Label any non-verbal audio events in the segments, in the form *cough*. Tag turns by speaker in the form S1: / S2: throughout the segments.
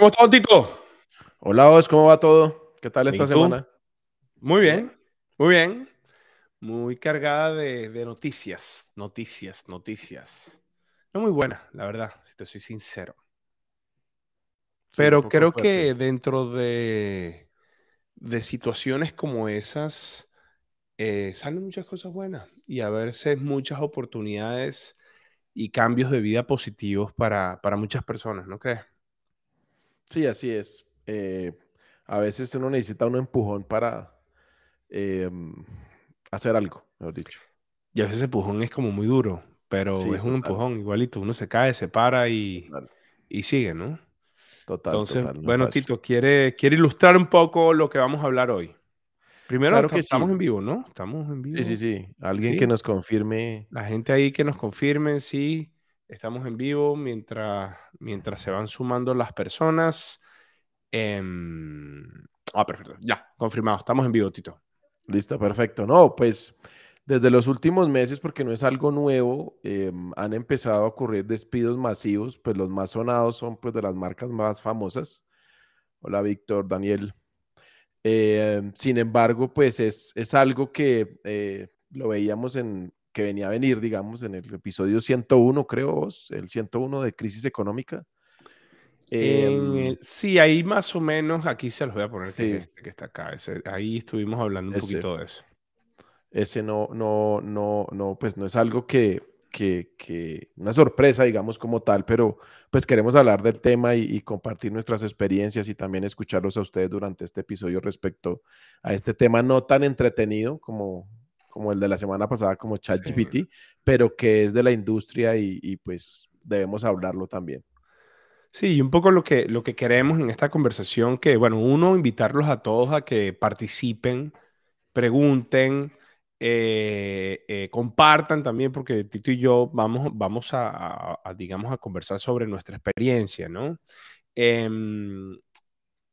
S1: ¿Cómo estás, Tito?
S2: Hola, Os, ¿cómo va todo? ¿Qué tal esta semana?
S1: Muy bien, muy bien. Muy cargada de, noticias, noticias, noticias. No muy buena, la verdad, si te soy sincero. Pero creo que dentro de, de situaciones como esas eh, salen muchas cosas buenas y a veces muchas oportunidades y cambios de vida positivos para, para muchas personas, ¿no crees?
S2: Sí, así es. Eh, a veces uno necesita un empujón para em, hacer algo, mejor dicho.
S1: Y a veces ese empujón es como muy duro, pero es un empujón igualito. Uno se cae, se para y, y sigue, ¿no?
S2: Total.
S1: Entonces, bueno, Tito, ¿quiere, quiere ilustrar un poco lo que vamos a hablar hoy. Primero, claro que estamos en vivo, ¿no? Estamos en vivo.
S2: Sí, sí, sí. Alguien que nos confirme.
S1: La gente ahí que nos confirme, sí. Estamos en vivo mientras, mientras se van sumando las personas. Em, ah, perfecto. Ya, confirmado. Estamos en vivo, Tito.
S2: Listo, perfecto. No, pues desde los últimos meses, porque no es algo nuevo, em, han empezado a ocurrir despidos masivos, pues los más sonados son pues de las marcas más famosas. Hola, Víctor, Daniel. Em, sin embargo, pues es, es algo que eh, lo veíamos en, que venía a venir, digamos, en el episodio 101, creo vos, el 101 de crisis económica.
S1: Em, sí, ahí más o menos, aquí se los voy a poner que, este, que, está acá. ahí estuvimos hablando un poquito de eso.
S2: Ese no, no, no, no, pues no es algo que, que, que, una sorpresa, digamos, como tal, pero pues queremos hablar del tema y, compartir nuestras experiencias y también escucharlos a ustedes durante este episodio respecto a este tema no tan entretenido como, como el de la semana pasada, como ChatGPT, pero que es de la industria y, pues debemos hablarlo también.
S1: Sí, y un poco lo que, lo que queremos en esta conversación, que bueno, uno, invitarlos a todos a que participen, pregunten, eh, eh, compartan también, porque Tito y yo vamos, vamos a, digamos, a conversar sobre nuestra experiencia, ¿no? Em,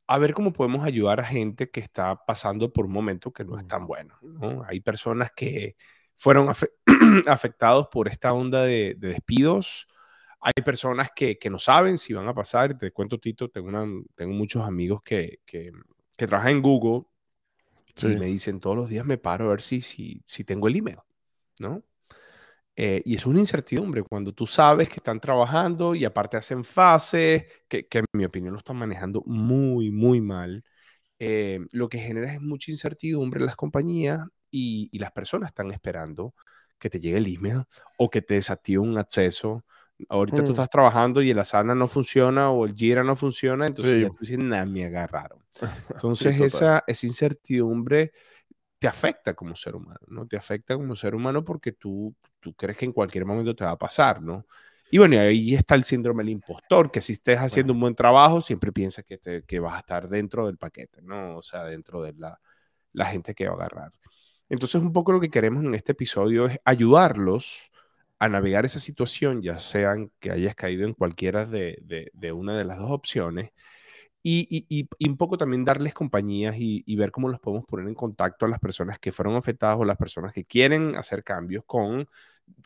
S1: a ver cómo podemos ayudar a gente que está pasando por un momento que no es tan bueno, ¿no? Hay personas que fueron *clears throat* afectados por esta onda de, despidos, hay personas que, que, no saben si van a pasar. Te cuento, Tito, tengo, una, tengo muchos amigos que, que, que trabajan en Google y me dicen todos los días me paro a ver si, si, si tengo el email, ¿no? Eh, y es una incertidumbre cuando tú sabes que están trabajando y aparte hacen fases, que, que en mi opinión lo están manejando muy, muy mal. Eh, lo que genera es mucha incertidumbre en las compañías y, y, las personas están esperando que te llegue el email o que te desactive un acceso. Ahorita tú mm. estás trabajando y el Asana no funciona o el Jira no funciona, entonces ya tú dices, nada, me agarraron. *laughs* Entonces, esa, esa incertidumbre te afecta como ser humano, ¿no? Te afecta como ser humano porque tú, tú crees que en cualquier momento te va a pasar, ¿no? Y bueno, ahí está el síndrome del impostor, que si estés haciendo un buen trabajo, siempre piensas que, te, que vas a estar dentro del paquete, ¿no? O sea, dentro de la, la gente que va a agarrar. Entonces, un poco lo que queremos en este episodio es ayudarlos a navegar esa situación, ya sean que hayas caído en cualquiera de, de, de una de las dos opciones, y, un poco también darles compañías y, ver cómo los podemos poner en contacto a las personas que fueron afectadas o las personas que quieren hacer cambios con,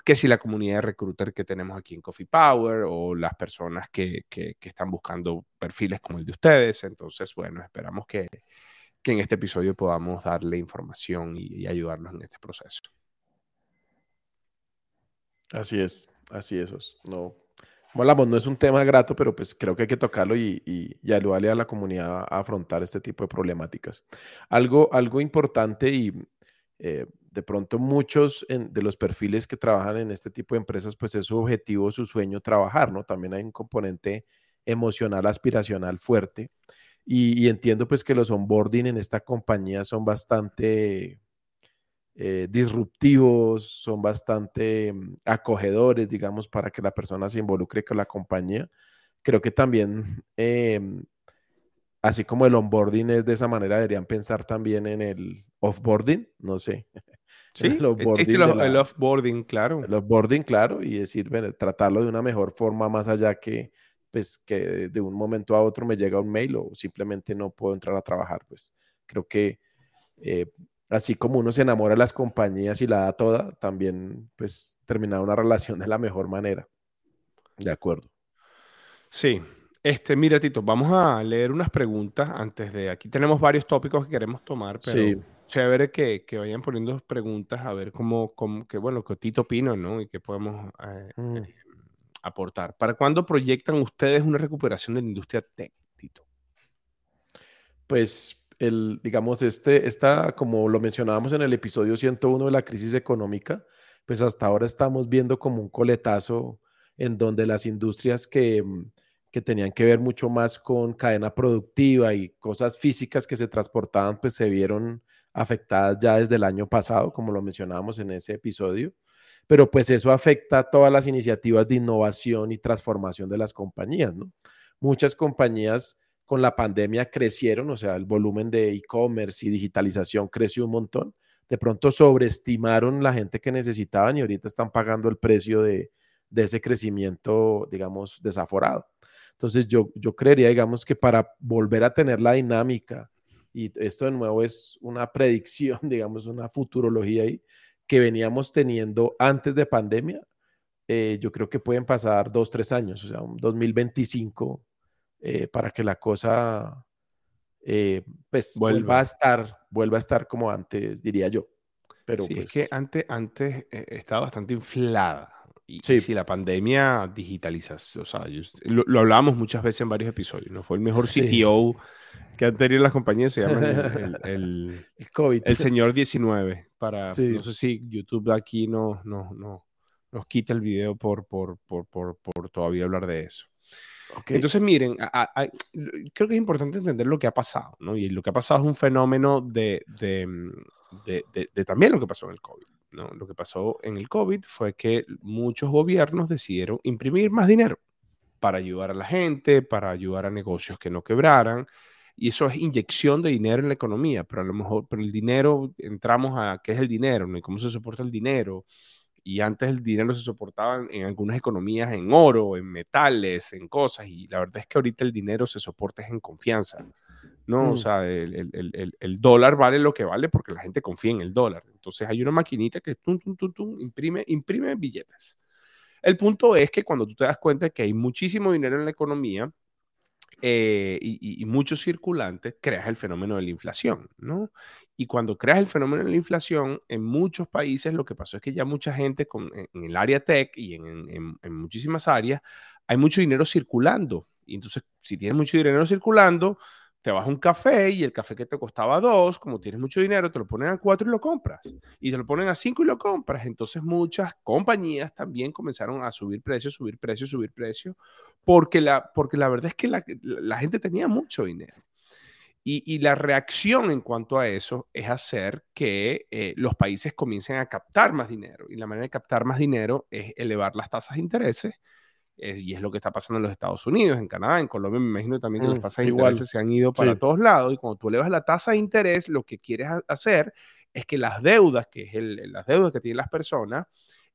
S1: que si la comunidad de recruiter que tenemos aquí en Coffee Power o las personas que, están buscando perfiles como el de ustedes. Entonces, bueno, esperamos que, en este episodio podamos darle información y, y ayudarnos en este proceso.
S2: Así es, así es. No, hablamos, no es un tema grato, pero pues creo que hay que tocarlo y, y, ayudarle a la comunidad a afrontar este tipo de problemáticas. Algo, algo importante y eh, de pronto muchos de los perfiles que trabajan en este tipo de empresas, pues es su objetivo, su sueño trabajar, ¿no? También hay un componente emocional, aspiracional fuerte. Y, y entiendo pues que los onboarding en esta compañía son bastante eh, disruptivos, son bastante mm, acogedores, digamos, para que la persona se involucre con la compañía. Creo que también, *laughs* em, así como el onboarding es de esa manera, deberían pensar también en el offboarding, no sé. *laughs*
S1: Sí, el offboarding, claro.
S2: El offboarding, claro, y decir, bueno, tratarlo de una mejor forma más allá que, pues, que de un momento a otro me llega un mail o simplemente no puedo entrar a trabajar, pues creo que eh, así como uno se enamora de las compañías y la da toda, también pues terminar una relación de la mejor manera. De acuerdo.
S1: Sí, Este, mira, Tito, vamos a leer unas preguntas antes de. Aquí tenemos varios tópicos que queremos tomar, pero
S2: Sí.
S1: chévere que, que vayan poniendo preguntas a ver cómo, cómo que, bueno, que Tito opina, ¿no? Y qué podemos eh,
S2: Mm.
S1: eh, aportar. ¿Para cuándo proyectan ustedes una recuperación de la industria tech, Tito?
S2: Pues, el, digamos, este, esta, como lo mencionábamos en el episodio 101 de la crisis económica, pues hasta ahora estamos viendo como un coletazo en donde las industrias que, mm, que tenían que ver mucho más con cadena productiva y cosas físicas que se transportaban, pues se vieron afectadas ya desde el año pasado, como lo mencionábamos en ese episodio. Pero pues eso afecta a todas las iniciativas de innovación y transformación de las compañías. Muchas compañías con la pandemia crecieron, o sea, el volumen de e-commerce y digitalización creció un montón. De pronto sobreestimaron la gente que necesitaban y ahorita están pagando el precio de, de ese crecimiento, digamos, desaforado. Entonces yo, yo creería, digamos, que para volver a tener la dinámica, y esto de nuevo es una predicción, *laughs* digamos, una futurología ahí, que veníamos teniendo antes de pandemia, eh, yo creo que pueden pasar dos, tres años, o sea, un 2025 eh, para que la cosa eh, pues vuelva.
S1: Vuelva.
S2: a estar, vuelva a estar como antes, diría yo. Pero
S1: sí,
S2: pues,
S1: es que antes, antes eh, estaba bastante inflada. Y,
S2: Sí.
S1: la pandemia digitaliza, o sea, yo- lo, lo hablábamos muchas veces en varios episodios, ¿no? Fue el mejor
S2: Sí.
S1: CTO que han tenido las compañías, se llama el, el- *laughs* el-
S2: el COVID.
S1: el señor 19, para,
S2: Sí.
S1: no sé si YouTube aquí no, no, no, nos quita el video por, por, por, por, por todavía hablar de eso.
S2: Ok.
S1: Entonces, miren, creo que es importante entender lo que ha pasado, ¿no? Y lo que ha pasado es un fenómeno de, mm, de- de- de también lo que pasó en el COVID, ¿no? Lo que pasó en el COVID fue que muchos gobiernos decidieron imprimir más dinero para ayudar a la gente, para ayudar a negocios que no quebraran. Y eso es inyección de dinero en la economía, pero a lo mejor, pero el dinero, entramos a qué es el dinero, ¿no? Y cómo se soporta el dinero. Y antes el dinero se soportaba en- algunas economías en oro, en metales, en cosas. Y la verdad es que ahorita el dinero se soporta en confianza, ¿no? O
S2: Mm.
S1: sea, el, el- el- el- el dólar vale lo que vale porque la gente confía en el dólar. Entonces hay una maquinita que tum, tum, tum, tum, imprime, imprime billetes. El punto es que cuando tú te das cuenta que hay muchísimo dinero en la economía, eh, y, y- y mucho circulante, creas el fenómeno de la inflación, ¿no? Y cuando creas el fenómeno de la inflación, en muchos países lo que pasó es que ya mucha gente con, en, el área tech y en- en- en muchísimas áreas, hay mucho dinero circulando. Y entonces, si tienes mucho dinero circulando, te vas a un café y el café que te costaba dos, como tienes mucho dinero, te lo ponen a cuatro y lo compras. Y te lo ponen a cinco y lo compras. Entonces, muchas compañías también comenzaron a subir precios, subir precios, subir precios porque la, porque la verdad es que la, la gente tenía mucho dinero. Y, y, la reacción en cuanto a eso es hacer que eh, los países comiencen a captar más dinero. Y la manera de captar más dinero es elevar las tasas de intereses. Eh, y es lo que está pasando en los Estados Unidos, en Canadá, en Colombia. Me imagino también que
S2: Mm,
S1: las tasas de
S2: igual.
S1: intereses se han ido para
S2: Sí.
S1: todos lados. Y cuando tú elevas la tasa de interés, lo que quieres ha- hacer es que las deudas, que es el, las deudas que tienen las personas,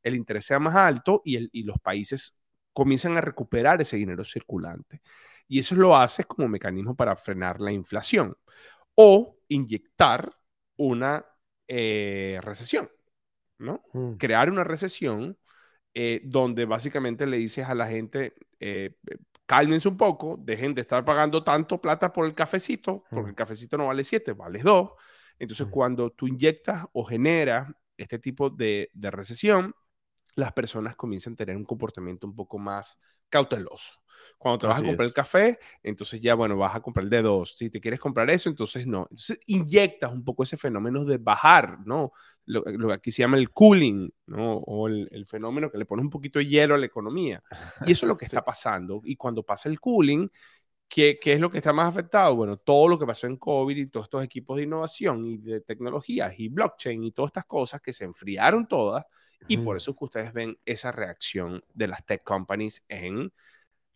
S1: el interés sea más alto y, el, y los países comienzan a recuperar ese dinero circulante. Y eso lo haces como mecanismo para frenar la inflación o inyectar una eh, recesión, ¿no?
S2: Mm.
S1: Crear una recesión eh, donde básicamente le dices a la gente, eh, cálmense un poco, dejen de estar pagando tanto plata por el cafecito, porque
S2: Mm.
S1: el cafecito no vale 7, vale 2. Entonces,
S2: Mm.
S1: cuando tú inyectas o generas este tipo de, de recesión, las personas comienzan a tener un comportamiento un poco más cauteloso. Cuando te vas
S2: Así
S1: a comprar
S2: es.
S1: el café, entonces ya, bueno, vas a comprar el de dos. Si te quieres comprar eso, entonces no. Entonces inyectas un poco ese fenómeno de bajar, ¿no? Lo, lo que aquí se llama el cooling, ¿no? O el, el fenómeno que le pone un poquito de hielo a la economía. Y eso es lo que *laughs*
S2: Sí.
S1: está pasando. Y cuando pasa el cooling, ¿Qué, ¿Qué, es lo que está más afectado? Bueno, todo lo que pasó en COVID y todos estos equipos de innovación y de tecnologías y blockchain y todas estas cosas que se enfriaron todas y por eso es que ustedes ven esa reacción de las tech companies en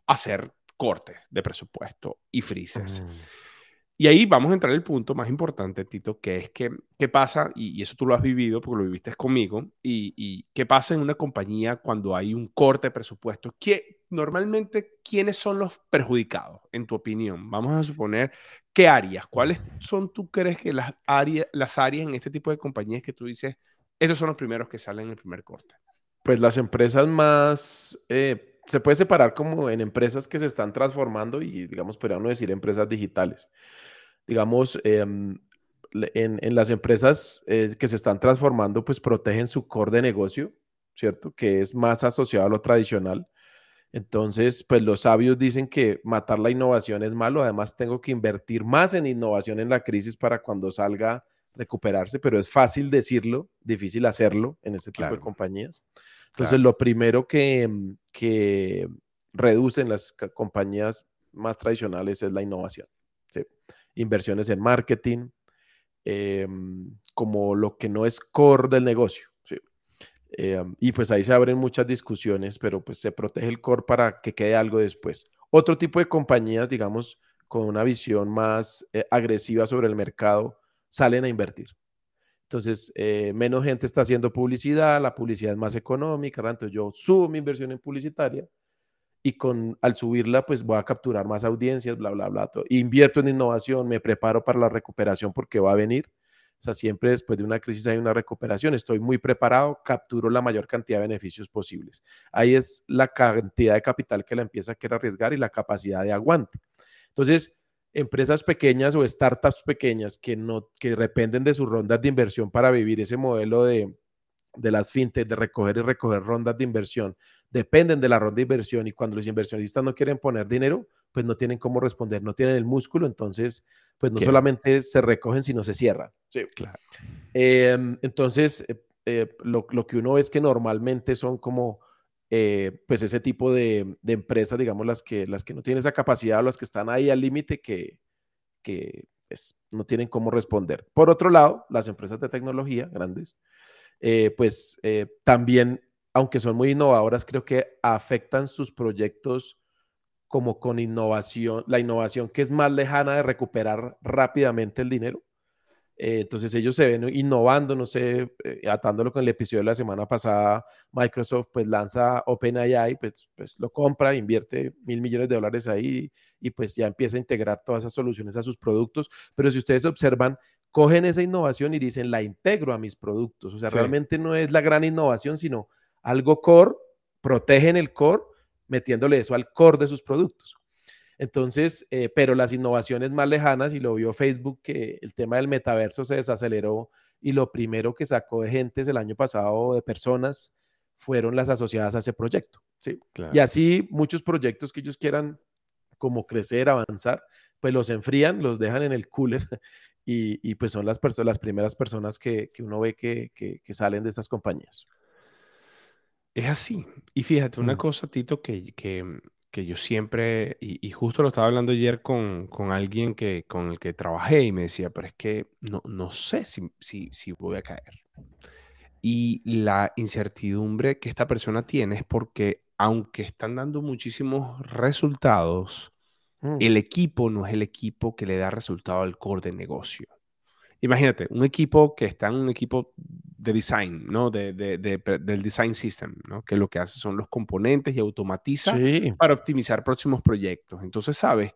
S1: hacer cortes de presupuesto y freezes.
S2: Mm.
S1: Y ahí vamos a entrar al punto más importante, Tito, que es que, ¿qué pasa? Y, y eso tú lo has vivido porque lo viviste conmigo. Y, y, qué pasa en una compañía cuando hay un corte de presupuesto? ¿Qué, normalmente, ¿quiénes son los perjudicados, en tu opinión? Vamos a suponer, ¿qué áreas? ¿Cuáles son, tú crees que las áreas, las áreas en este tipo de compañías que tú dices, estos son los primeros que salen en el primer corte?
S2: Pues las empresas más eh, se puede separar como en empresas que se están transformando y, digamos, podríamos decir empresas digitales. Digamos, em, en, las empresas eh, que se están transformando, pues protegen su core de negocio, ¿cierto? Que es más asociado a lo tradicional. Entonces, pues los sabios dicen que matar la innovación es malo. Además, tengo que invertir más en innovación en la crisis para cuando salga recuperarse, pero es fácil decirlo, difícil hacerlo en este tipo de compañías. Entonces, lo primero que, mm, que reducen las compañías más tradicionales es la innovación. Inversiones en marketing, em, como lo que no es core del negocio. Em, y pues ahí se abren muchas discusiones, pero pues se protege el core para que quede algo después. Otro tipo de compañías, digamos, con una visión más eh, agresiva sobre el mercado, salen a invertir. Entonces, eh, menos gente está haciendo publicidad, la publicidad es más económica, entonces yo subo mi inversión en publicitaria y con, al subirla, pues voy a capturar más audiencias, bla, bla, bla. Invierto en innovación, me preparo para la recuperación porque va a venir. O sea, siempre después de una crisis hay una recuperación. Estoy muy preparado, capturo la mayor cantidad de beneficios posibles. Ahí es la cantidad de capital que la empieza a querer arriesgar y la capacidad de aguante. Entonces, empresas pequeñas o startups pequeñas que, no, que dependen de sus rondas de inversión para vivir ese modelo de, de las fintech, de recoger y recoger rondas de inversión, dependen de la ronda de inversión y cuando los inversionistas no quieren poner dinero, pues no tienen cómo responder, no tienen el músculo, entonces, pues no solamente se recogen, sino se cierran.
S1: Sí, claro.
S2: Em, entonces, eh, eh, lo, lo, que uno ve es que normalmente son como eh, pues ese tipo de, empresas, digamos, las que, las que no tienen esa capacidad o las que están ahí al límite que, que pues, no tienen cómo responder. Por otro lado, las empresas de tecnología grandes, eh, pues eh, también, aunque son muy innovadoras, creo que afectan sus proyectos como con innovación, la innovación que es más lejana de recuperar rápidamente el dinero eh, entonces ellos se ven innovando, no sé, eh, atándolo con el episodio de la semana pasada, Microsoft pues lanza OpenAI, pues, pues lo compra, invierte mil millones de dólares ahí y pues ya empieza a integrar todas esas soluciones a sus productos. Pero si ustedes observan, cogen esa innovación y dicen, la integro a mis productos. O sea, realmente no es la gran innovación, sino algo core, protegen el core metiéndole eso al core de sus productos. Entonces, eh, pero las innovaciones más lejanas, y lo vio Facebook, que el tema del metaverso se desaceleró y lo primero que sacó de gentes el año pasado, de personas, fueron las asociadas a ese proyecto. ¿sí? Y así muchos proyectos que ellos quieran como crecer, avanzar, pues los enfrían, los dejan en el cooler *laughs* y, pues son las, las primeras personas que, uno ve que, salen de estas compañías.
S1: Es así. Y fíjate, una mm. cosa, Tito, que, que, que yo siempre, y, justo lo estaba hablando ayer con, con, alguien que, con el que trabajé y me decía, pero es que no, no sé si, si, si voy a caer. Y la incertidumbre que esta persona tiene es porque aunque están dando muchísimos resultados, mm. el equipo no es el equipo que le da resultado al core de negocio. Imagínate, un equipo que está en un equipo de design, ¿no? De, del design system, ¿no? Que lo que hace son los componentes y automatiza para optimizar próximos proyectos. Entonces, ¿sabes?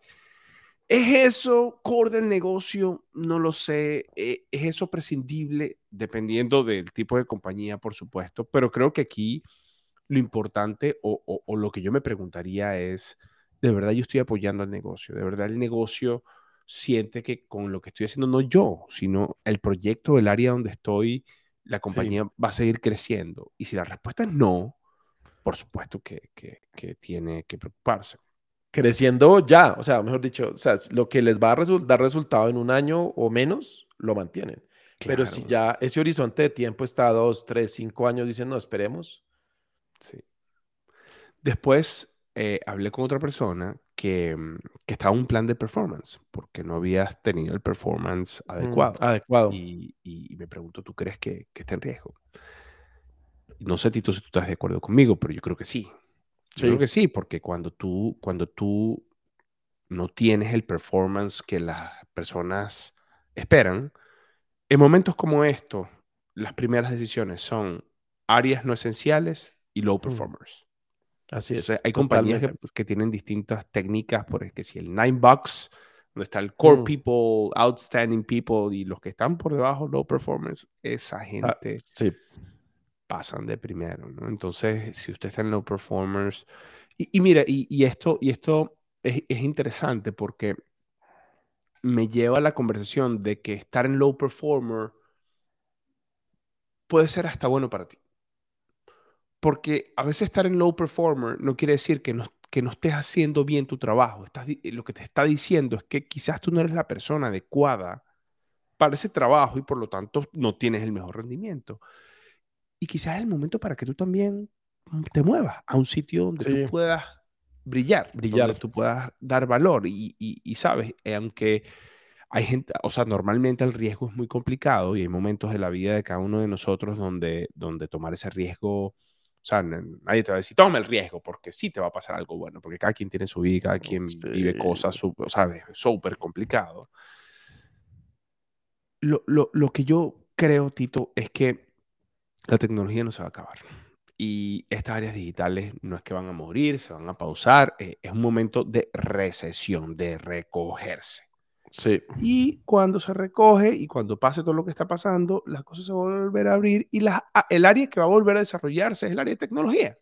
S1: ¿Es eso core del negocio? No lo sé. Eh, ¿Es eso prescindible? Dependiendo del tipo de compañía, por supuesto. Pero creo que aquí lo importante o, o lo que yo me preguntaría es, ¿de verdad yo estoy apoyando al negocio? ¿De verdad el negocio siente que con lo que estoy haciendo, no yo, sino el proyecto, el área donde estoy, la compañía va a seguir creciendo? Y si la respuesta es no, por supuesto que, que, tiene que preocuparse.
S2: Creciendo ya, o sea, mejor dicho, o sea, lo que les va a dar resultado en un año o menos, lo mantienen. Pero si ya ese horizonte de tiempo está dos, tres, cinco años, dicen, no, esperemos.
S1: Sí. Después eh, hablé con otra persona que, mm, que, estaba un plan de performance, porque no habías tenido el performance mm, adecuado.
S2: adecuado.
S1: Y, y, me pregunto, ¿tú crees que, que, está en riesgo? No sé, Tito, si tú estás de acuerdo conmigo, pero yo creo que sí. Yo creo que sí, porque cuando tú, cuando tú no tienes el performance que las personas esperan, en momentos como estos, las primeras decisiones son áreas no esenciales y low mm.
S2: Así es.
S1: hay compañías pues, que, tienen distintas técnicas, por ejemplo, si el Nine Bucks, donde está el Core mm. People, Outstanding People y los que están por debajo, Low Performers, esa ah, gente
S2: sí.
S1: pasan de primero. Entonces, si usted está en Low Performers Y, mira, y, esto, y esto es, es interesante porque me lleva a la conversación de que estar en low performer puede ser hasta bueno para ti. Porque a veces estar en low performer no quiere decir que no, que no estés haciendo bien tu trabajo. Estás, lo que te está diciendo es que quizás tú no eres la persona adecuada para ese trabajo y por lo tanto no tienes el mejor rendimiento. Y quizás es el momento para que tú también te muevas a un sitio donde tú puedas brillar, brillar, donde tú puedas dar valor. Y, y, sabes, eh, aunque hay gente, o sea, normalmente el riesgo es muy complicado y hay momentos de la vida de cada uno de nosotros donde, donde tomar ese riesgo, o sea, nadie te va a decir, toma el riesgo, porque sí te va a pasar algo bueno, porque cada quien tiene su vida, cada quien vive cosas, o sea, súper complicado. Lo, lo, lo que yo creo, Tito, es que la tecnología no se va a acabar. Y estas áreas digitales no es que van a morir, se van a pausar, eh, es un momento de recesión, de recogerse.
S2: Sí.
S1: Y cuando se recoge y cuando pase todo lo que está pasando, las cosas se van a volver a abrir y la, ah, el área que va a volver a desarrollarse es el área de tecnología.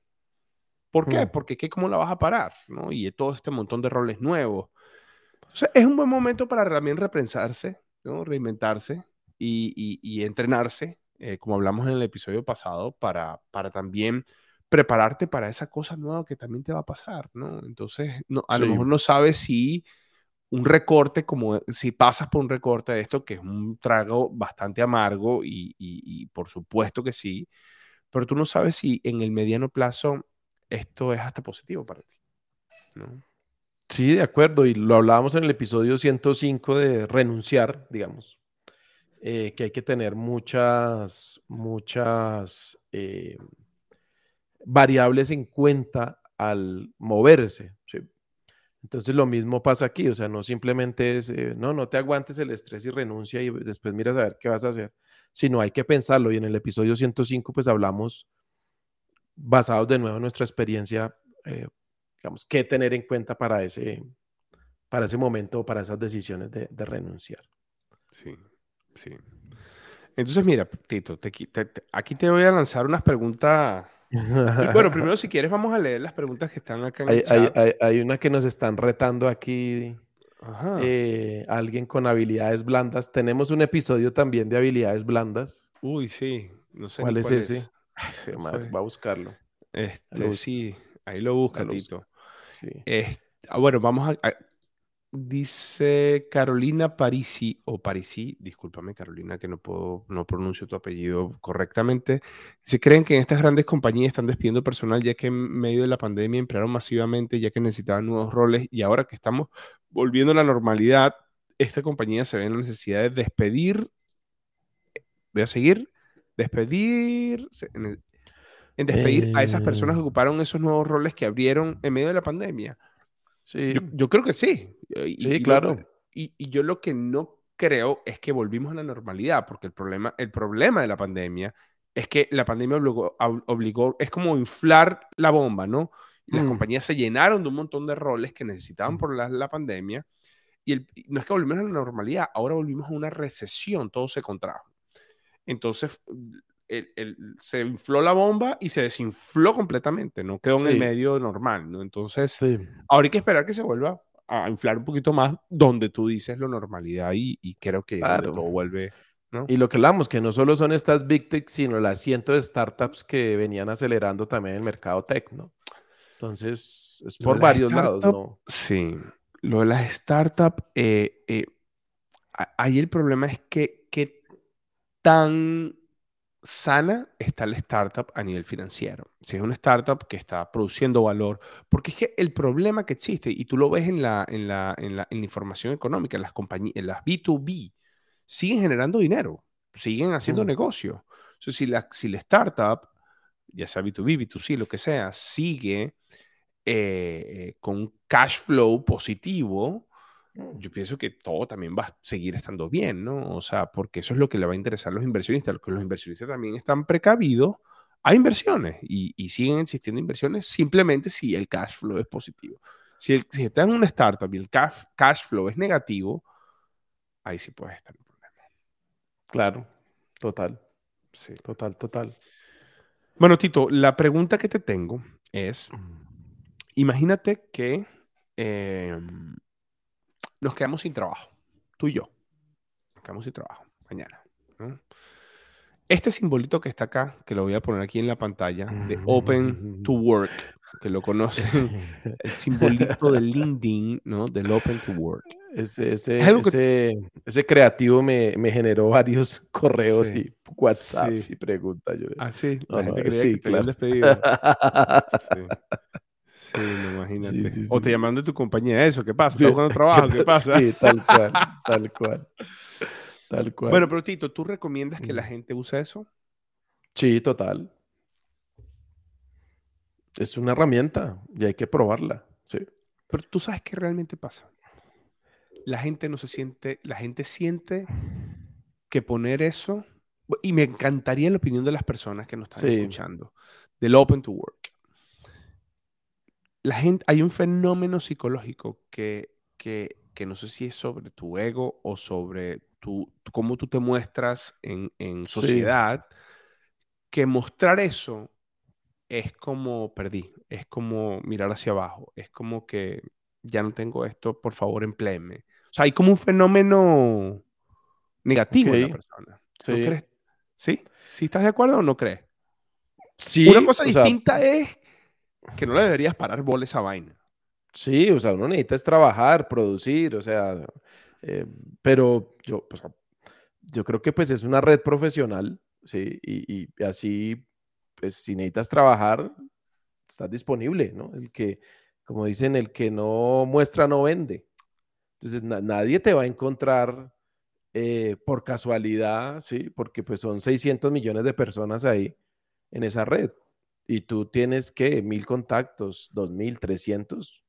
S1: ¿Por qué? Mm. Porque ¿qué, ¿cómo la vas a parar? ¿no? Y todo este montón de roles nuevos. Es un buen momento para también repensarse, ¿no? reinventarse y, y, y entrenarse eh, como hablamos en el episodio pasado, para, para también prepararte para esa cosa nueva que también te va a pasar, ¿no? Entonces, no, a lo mejor no sabes si un recorte, como si pasas por un recorte de esto, que es un trago bastante amargo y, y, por supuesto que sí, pero tú no sabes si en el mediano plazo esto es hasta positivo para ti.
S2: Sí, de acuerdo, y lo hablábamos en el episodio 105 de renunciar, digamos. Eh, que hay que tener muchas, muchas eh, variables en cuenta al moverse. Entonces lo mismo pasa aquí, o sea, no simplemente es, eh, no, no te aguantes el estrés y renuncia y después miras a ver qué vas a hacer, sino hay que pensarlo. Y en el episodio 105 pues hablamos, basados de nuevo en nuestra experiencia, digamos, qué tener en cuenta para ese, para ese momento, para esas decisiones de, de renunciar.
S1: Sí. Sí. Entonces, mira, Tito, aquí te voy a lanzar unas preguntas. Bueno, *laughs* primero, si quieres, vamos a leer las preguntas que están acá en
S2: hay,
S1: el chat.
S2: Hay, hay, una que nos están retando aquí. Eh, alguien con habilidades blandas. Tenemos un episodio también de habilidades blandas.
S1: Uy, sí. No sé
S2: ¿Cuál es ese? va a buscarlo.
S1: Este, sí, ahí lo busca, Tito. Sí. Ah, bueno, vamos a, Dice Carolina Parisi, o Parisi, discúlpame Carolina que no puedo, no pronuncio tu apellido correctamente. Se creen que en estas grandes compañías están despidiendo personal ya que en medio de la pandemia emplearon masivamente ya que necesitaban nuevos roles y ahora que estamos volviendo a la normalidad, esta compañía se ve en la necesidad de despedir, voy a seguir, despedir, en, despedir a esas personas que eh. ocuparon esos nuevos roles que abrieron en medio de la pandemia.
S2: Sí.
S1: Yo, creo que sí.
S2: sí, claro.
S1: y, yo lo que no creo es que volvimos a la normalidad, porque el problema, el problema de la pandemia es que la pandemia obligó, obligó es como inflar la bomba, ¿no? Y las mm. compañías se llenaron de un montón de roles que necesitaban por la, la pandemia. Y el, no es que volvimos a la normalidad, ahora volvimos a una recesión, todo se contrajo. Entonces, se infló la bomba y se desinfló completamente, no quedó en el medio normal, ¿no? Entonces, ahora hay que esperar que se vuelva a inflar un poquito más donde tú dices la normalidad y, creo que todo vuelve. ¿no?
S2: Y lo que hablamos, que no solo son estas big tech, sino las cientos de startups que venían acelerando también el mercado tech, ¿no? Entonces, es por varios lados, ¿no?
S1: Sí, lo de las startups, eh, eh, ahí el problema es que qué tan sana está la startup a nivel financiero. Si es una startup que está produciendo valor, porque es que el problema que existe, y tú lo ves en la, en la, en la, información económica, en las compañías, en las B2B, siguen generando dinero, siguen haciendo negocio. si la, si la startup, ya sea B2B, B2C, lo que sea, sigue eh, eh, con cash flow positivo. Yo pienso que todo también va a seguir estando bien, ¿no? O sea, porque eso es lo que le va a interesar a los inversionistas, que los inversionistas también están precavidos a inversiones y, siguen existiendo inversiones simplemente si el cash flow es positivo. Si, el, si estás en una startup y el cash, cash flow es negativo, ahí sí puedes estar en problema.
S2: Claro, total. Sí. Total, total.
S1: Bueno, Tito, la pregunta que te tengo es, mm. imagínate que em, nos quedamos sin trabajo, tú y yo. Nos quedamos sin trabajo mañana. Este simbolito que está acá, que lo voy a poner aquí en la pantalla, de Open to Work, que lo conocen, el simbolito del LinkedIn, ¿no? Del Open to Work.
S2: Ese, ese, ese, creativo me, me, generó varios *laughs* correos y WhatsApps y preguntas. Yo,
S1: ah, sí, la gente creía que te despedido. *laughs* sí, no, imagínate. o te llaman de tu compañía, eso, ¿qué pasa? ¿Estás buscando trabajo? ¿Qué *laughs* pasa?
S2: Sí, tal cual, tal cual. Tal cual.
S1: Bueno, pero Tito, ¿tú recomiendas que la gente use eso?
S2: Sí, total. Es una herramienta y hay que probarla, sí.
S1: Pero tú sabes qué realmente pasa la gente no se siente, la gente siente que poner eso, y me encantaría la opinión de las personas que nos están escuchando, del Open to Work. La gente, hay un fenómeno psicológico que, que, no sé si es sobre tu ego o sobre tu, cómo tú te muestras en, sociedad, que mostrar eso es como perdí, es como mirar hacia abajo, es como que ya no tengo esto, por favor, empléeme. O sea, hay como un fenómeno negativo en la persona. Sí. ¿No crees? ¿Sí? ¿Sí estás de acuerdo o no crees?
S2: Sí.
S1: Una cosa distinta es que no le deberías parar bola esa vaina.
S2: Sí, o sea, uno necesita es trabajar, producir, o sea, eh, pero yo, yo creo que pues es una red profesional, ¿sí? Y, así, pues si necesitas trabajar, estás disponible, ¿no? El que, como dicen, el que no muestra no vende. Entonces, nadie te va a encontrar eh, por casualidad, ¿sí? Porque pues son 600 millones de personas ahí en esa red. Y tú tienes que mil contactos, dos mil, trescientos,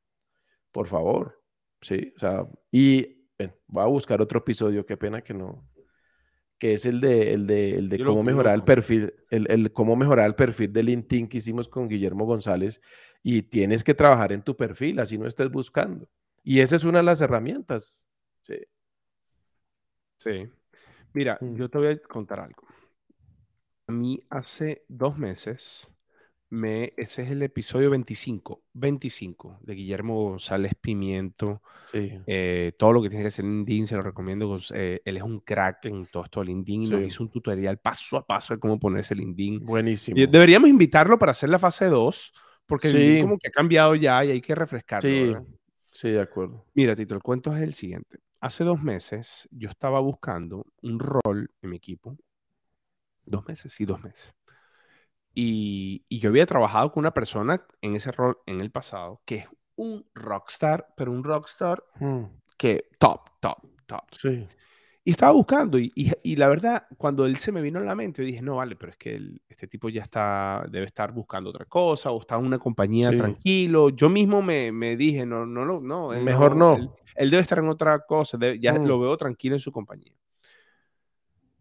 S2: por favor, ¿sí? O sea, y voy a buscar otro episodio, qué pena que no, que es el de, el de, el de cómo mejorar el perfil, el, el, cómo mejorar el perfil de LinkedIn que hicimos con Guillermo González y tienes que trabajar en tu perfil, así no estés buscando. Y esa es una de las herramientas. Sí.
S1: Sí. Mira, mm. yo te voy a contar algo. A mí hace dos meses, me, ese es el episodio 25, 25 de Guillermo González Pimiento.
S2: Sí.
S1: Eh, todo lo que tiene que hacer en LinkedIn se lo recomiendo. Eh, él es un crack en todo esto de LinkedIn y nos hizo un tutorial paso a paso de cómo ponerse LinkedIn.
S2: Buenísimo.
S1: deberíamos invitarlo para hacer la fase 2, porque sí. como que ha cambiado ya y hay que refrescarlo.
S2: Sí. Sí, de acuerdo.
S1: Mira, Tito, el cuento es el siguiente. Hace dos meses yo estaba buscando un rol en mi equipo. Dos meses, sí, dos meses. Y, yo había trabajado con una persona en ese rol en el pasado que es un rockstar, pero un rockstar hmm. que top, top, top.
S2: Sí.
S1: Y estaba buscando, y, y, la verdad, cuando él se me vino a la mente, yo dije, no, vale, pero es que este tipo ya está, debe estar buscando otra cosa, o está en una compañía tranquilo. Yo mismo me, me, dije, no, no, no, no.
S2: Mejor no.
S1: Él, debe estar en otra cosa, ya mm. lo veo tranquilo en su compañía.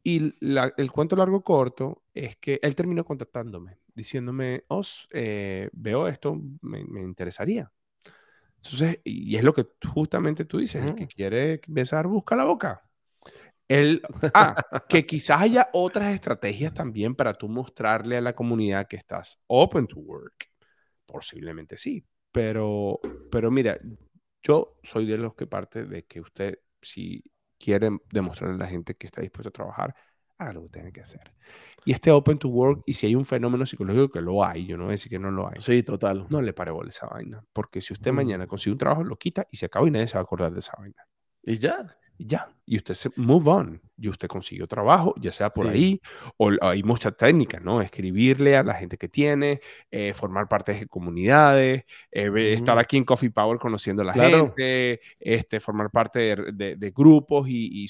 S1: Y el cuento largo corto es que él terminó contactándome, diciéndome, Os, eh, veo esto, me, me, interesaría. Entonces, y es lo que justamente tú dices, el que quiere besar, busca la boca. El, ah, que quizás haya otras estrategias también para tú mostrarle a la comunidad que estás open to work. Posiblemente sí, pero, pero mira, yo soy de los que parte de que usted, si quiere demostrarle a la gente que está dispuesto a trabajar, haga lo que tenga que hacer. Y este open to work, y si hay un fenómeno psicológico que lo hay, yo no voy a decir que no lo hay.
S2: Sí, total.
S1: No le pare bola esa vaina, porque si usted mañana consigue un trabajo, lo quita y se acaba y nadie se va a acordar de esa vaina.
S2: Y ya
S1: ya, y usted se move on, y usted consiguió trabajo, ya sea por ahí, o hay muchas técnicas, ¿no? Escribirle a la gente que tiene, eh, formar parte de comunidades, eh, estar aquí en Coffee Power conociendo a la gente, este, formar parte de, grupos y,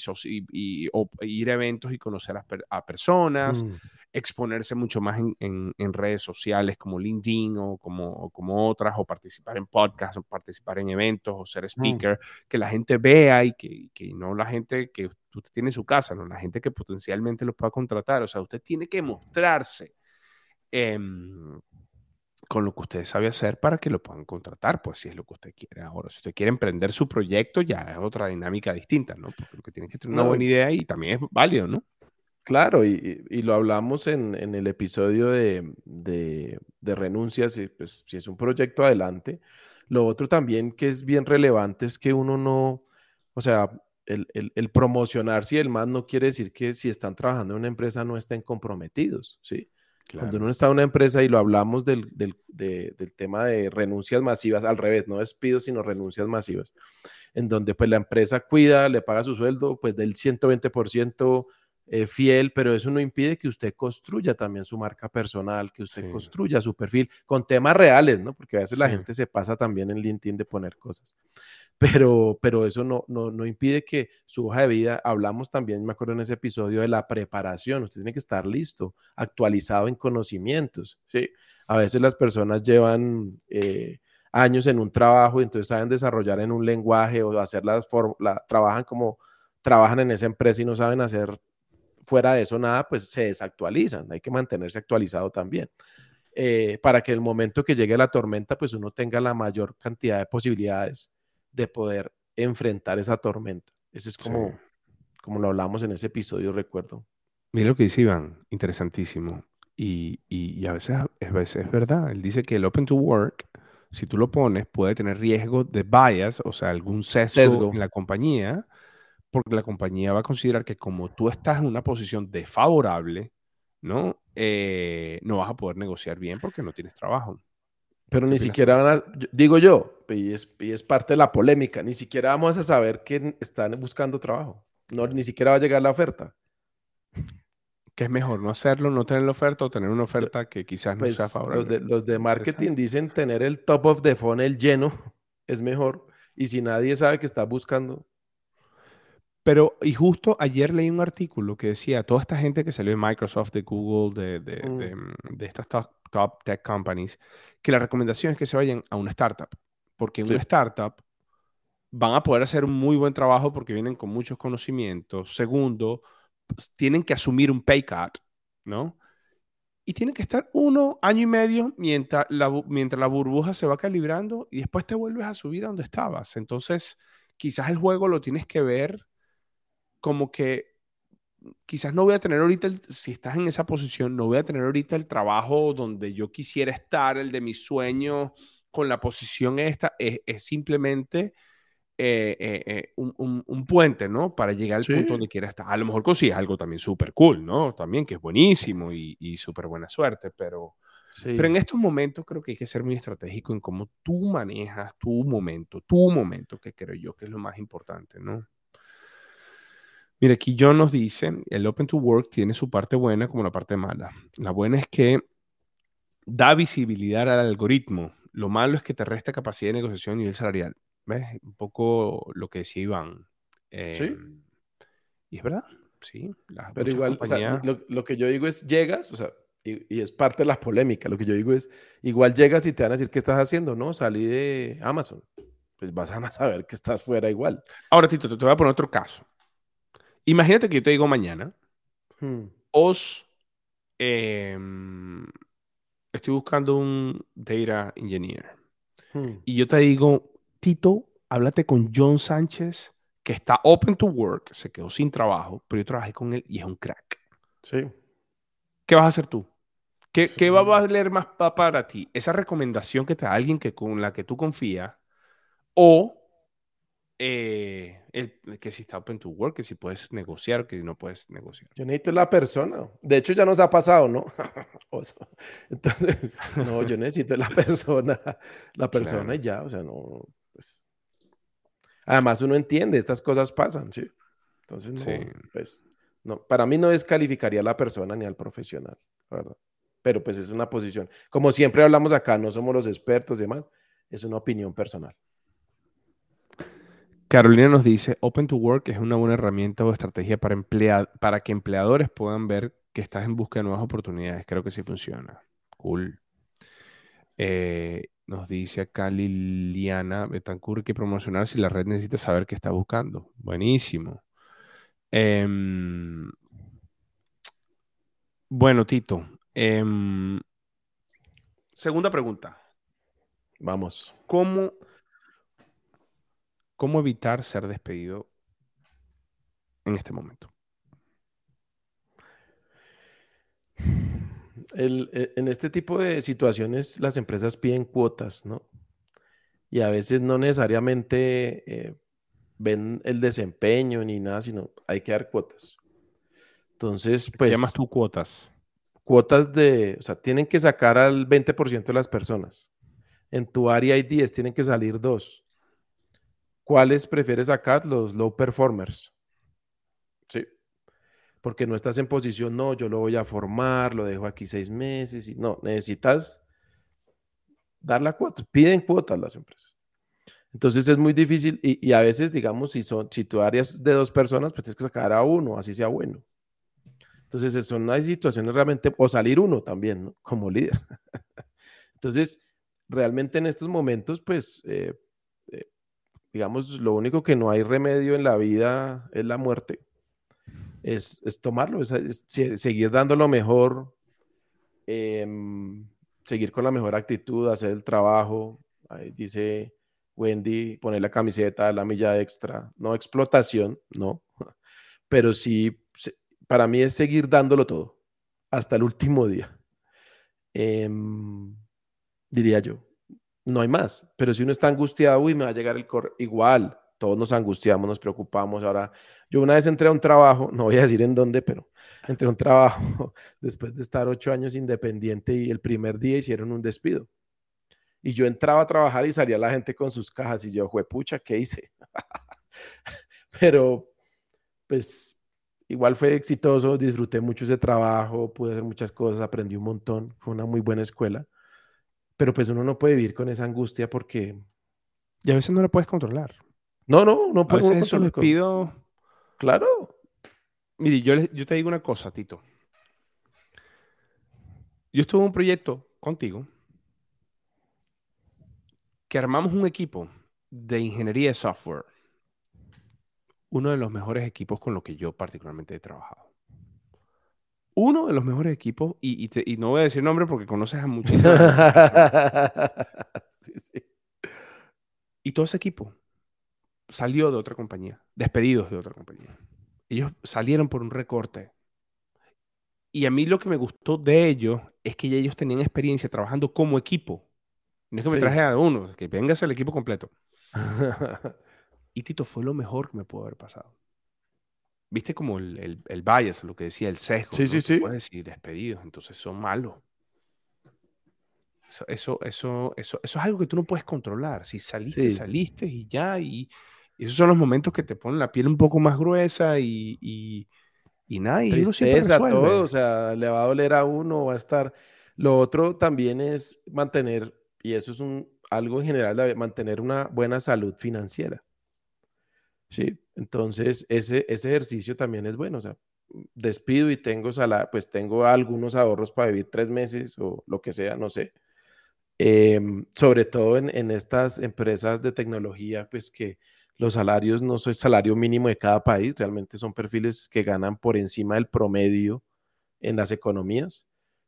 S1: y, ir a eventos y conocer a, personas. Mm exponerse mucho más en, redes sociales como LinkedIn o como, como otras, o participar en podcasts, o participar en eventos, o ser mm. speaker, que la gente vea y que, no la gente que usted tiene en su casa, no la gente que potencialmente lo pueda contratar. O sea, usted tiene que mostrarse em, con lo que usted sabe hacer para que lo puedan contratar, pues si es lo que usted quiere. Ahora, si usted quiere emprender su proyecto, ya es otra dinámica distinta, ¿no? Porque tiene que tener una buena idea y también es válido, ¿no?
S2: Claro, y, lo hablamos en, el episodio de, renuncias, pues si es un proyecto adelante. Lo otro también que es bien relevante es que uno no, o sea, el, el, promocionarse y el más no quiere decir que si están trabajando en una empresa no estén comprometidos, ¿sí? Cuando uno está en una empresa y lo hablamos del, del, del, tema de renuncias masivas, al revés, no despidos, sino renuncias masivas, en donde pues la empresa cuida, le paga su sueldo pues del 120% eh, fiel, pero eso no impide que usted construya también su marca personal, que usted construya su perfil con temas reales, ¿no? Porque a veces la gente se pasa también en LinkedIn de poner cosas. Pero, pero eso no, no, no impide que su hoja de vida, hablamos también, me acuerdo en ese episodio de la preparación, usted tiene que estar listo, actualizado en conocimientos, ¿sí? A veces las personas llevan... Eh, años en un trabajo y entonces saben desarrollar en un lenguaje o hacer las la, trabajan como trabajan en esa empresa y no saben hacer fuera de eso nada, pues se desactualizan. Hay que mantenerse actualizado también. Eh, para que el momento que llegue la tormenta, pues uno tenga la mayor cantidad de posibilidades de poder enfrentar esa tormenta. Ese es como, como lo hablamos en ese episodio, recuerdo.
S1: Mira lo que dice Iván, interesantísimo. Y, y, a, veces, a veces es verdad. Él dice que el Open to Work, si tú lo pones, puede tener riesgo de bias, o sea, algún sesgo. en la compañía, porque la compañía va a considerar que como tú estás en una posición desfavorable, ¿no? Eh, no vas a poder negociar bien porque no tienes trabajo.
S2: Pero ni siquiera van a, digo yo, y es, y es, parte de la polémica, ni siquiera vamos a saber que están buscando trabajo. No, ni siquiera va a llegar la oferta.
S1: ¿Qué es mejor? ¿No hacerlo, no tener la oferta o tener una oferta que quizás no sea pues, favorable?
S2: Los de, los de marketing dicen tener el top of the funnel lleno *laughs* es mejor. Y si nadie sabe que está buscando,
S1: pero, y justo ayer leí un artículo que decía, toda esta gente que salió de Microsoft, de Google, de, de, mm. de, estas top, tech companies, que la recomendación es que se vayan a una startup, porque en una startup van a poder hacer un muy buen trabajo porque vienen con muchos conocimientos. Segundo, tienen que asumir un pay cut, ¿no? Y tienen que estar uno, año y medio mientras la, mientras la burbuja se va calibrando y después te vuelves a subir a donde estabas. Entonces, quizás el juego lo tienes que ver como que quizás no voy a tener ahorita, si estás en esa posición, no voy a tener ahorita el trabajo donde yo quisiera estar, el de mis sueños, con la posición esta, es, simplemente eh, eh, eh, un, puente, ¿no? Para llegar al punto donde quiera estar. A lo mejor consigues algo también súper cool, ¿no? También que es buenísimo y, y súper buena suerte, pero... Pero en estos momentos creo que hay que ser muy estratégico en cómo tú manejas tu momento, tu momento, que creo yo que es lo más importante, ¿no? Mira, aquí John nos dice, el Open to Work tiene su parte buena como la parte mala. La buena es que da visibilidad al algoritmo. Lo malo es que te resta capacidad de negociación a nivel salarial. ¿Ves? Un poco lo que decía Iván. sí. Em, y es verdad, sí.
S2: Pero igual, lo, que yo digo es, llegas, o sea, y, es parte de la polémica. Lo que yo digo es, igual llegas y te van a decir, ¿qué estás haciendo? No, salí de Amazon. Pues vas a *laughs* saber que estás fuera igual.
S1: Ahora, Tito, te voy a poner otro caso. Imagínate que yo te digo mañana, hmm. os em, estoy buscando un data engineer. Hmm. Y yo te digo, Tito, háblate con John Sánchez, que está open to work, se quedó sin trabajo, pero yo trabajé con él y es un crack.
S2: Sí.
S1: ¿Qué vas a hacer tú? ¿Qué, ¿qué va a valer más para ti? ¿Esa recomendación que te da alguien que, con la que tú confías? ¿O eh, el, que si está open to work, que si puedes negociar, que no puedes negociar.
S2: Yo necesito la persona. De hecho, ya nos ha pasado, ¿no? *laughs* Entonces, no, yo necesito la *laughs* persona, la persona y ya, o sea, no. Pues. Además, uno entiende, estas cosas pasan, ¿sí? Entonces, no, pues, no, para mí no descalificaría a la persona ni al profesional, ¿verdad? Pero pues es una posición. Como siempre hablamos acá, no somos los expertos y demás, es una opinión personal.
S1: Carolina nos dice, Open to Work es una buena herramienta o estrategia para, para que empleadores puedan ver que estás en busca de nuevas oportunidades. Creo que sí funciona. Cool. Eh, nos dice acá Liliana Betancourt que promocionar si la red necesita saber qué está buscando. Buenísimo. Em, bueno, Tito. Em, segunda pregunta.
S2: Vamos.
S1: ¿Cómo ¿Cómo evitar ser despedido en este momento?
S2: e, en este tipo de situaciones las empresas piden cuotas, ¿no? Y a veces no necesariamente eh, ven el desempeño ni nada, sino hay que dar cuotas. Entonces, pues...
S1: ¿Qué llamas tú cuotas?
S2: Cuotas de, o sea, tienen que sacar al 20% de las personas. En tu área hay 10, tienen que salir dos. ¿Cuáles prefieres sacar? Los low performers. Sí. Porque no estás en posición, no, yo lo voy a formar, lo dejo aquí seis meses. Y, no, necesitas dar la cuota. Piden cuotas las empresas. Entonces es muy difícil y, a veces, digamos, si, son, si tu área es de dos personas, pues tienes que sacar a uno, así sea bueno. Entonces son hay situaciones realmente, o salir uno también, ¿no? Como líder. *laughs* Entonces, realmente en estos momentos, pues, eh, digamos, lo único que no hay remedio en la vida es la muerte. Es, tomarlo, es, seguir dando lo mejor, em, seguir con la mejor actitud, hacer el trabajo. Ahí dice Wendy, poner la camiseta, la milla extra, no explotación, no, *laughs* pero sí, para mí es seguir dándolo todo hasta el último día. Em, diría yo, no hay más, pero si uno está angustiado, uy, me va a llegar el correo, igual, todos nos angustiamos, nos preocupamos. Ahora, yo una vez entré a un trabajo, *laughs* no voy a decir en dónde, pero entré a un trabajo *laughs* después de estar ocho años independiente y el primer día hicieron un despido. Y yo entraba a trabajar y salía la gente con sus cajas y yo, pucha, ¿qué hice? *laughs* pero, pues, igual fue exitoso, disfruté mucho ese trabajo, pude hacer muchas cosas, aprendí un montón, fue una muy buena escuela. Pero pues uno no puede vivir con esa angustia porque...
S1: Y a veces no la puedes controlar.
S2: No, no, no puedes.
S1: Despido...
S2: Claro.
S1: Mire, yo, yo te digo una cosa, Tito. Yo estuve en un proyecto contigo que armamos un equipo de ingeniería de software, uno de los mejores equipos con los que yo particularmente he trabajado. Uno de los mejores equipos, y, no voy a decir nombre porque conoces a *laughs* sí, sí. Y todo ese equipo salió de otra compañía, despedidos de otra compañía. Ellos salieron por un recorte. Y a mí lo que me gustó de ellos es que ellos tenían experiencia trabajando como equipo no es que me traje a uno, que vengas el equipo completo. *laughs* y Tito fue lo mejor que me pudo haber pasado. Viste como el, el, el bias, lo que decía, el sesgo.
S2: Sí, sí, sí.
S1: Puedes decir despedidos, entonces son malos. Eso, eso, eso, eso, es algo que tú no puedes controlar. Si saliste, saliste y ya. Y, esos son los momentos que te ponen la piel un poco más gruesa y, y, y nada. Y
S2: Tristeza, uno todo, o sea, le va a doler a uno, va a estar. Lo otro también es mantener y eso es un, algo en general mantener una buena salud financiera. ¿Sí? Entonces, ese, ese ejercicio también es bueno. O sea, despido y tengo sala, pues tengo algunos ahorros para vivir tres meses o lo que sea, no sé. Em, sobre todo en, en, estas empresas de tecnología, pues que los salarios no son salario mínimo de cada país, realmente son perfiles que ganan por encima del promedio en las economías.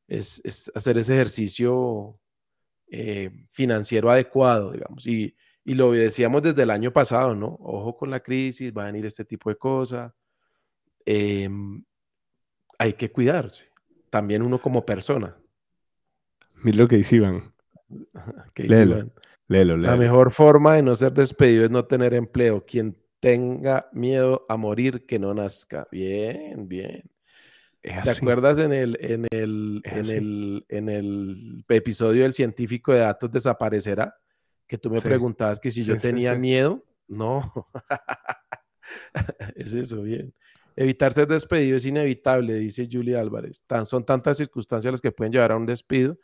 S2: Es, es hacer ese ejercicio eh, financiero adecuado, digamos. Y, y lo decíamos desde el año pasado, ¿no? Ojo con la crisis, va a venir este tipo de cosas. Em, hay que cuidarse. También uno como persona.
S1: Mira lo que dice Iván. *laughs*
S2: léelo, léelo, La mejor forma de no ser despedido es no tener empleo. Quien tenga miedo a morir, que no nazca. Bien, bien. ¿Te acuerdas en el, en, el, en, el, en el episodio del científico de datos desaparecerá? Que tú me preguntabas que si yo tenía miedo. No. *laughs* es eso, bien. Evitar ser despedido es inevitable, dice Julia Álvarez. Tan, son tantas circunstancias las que pueden llevar a un despido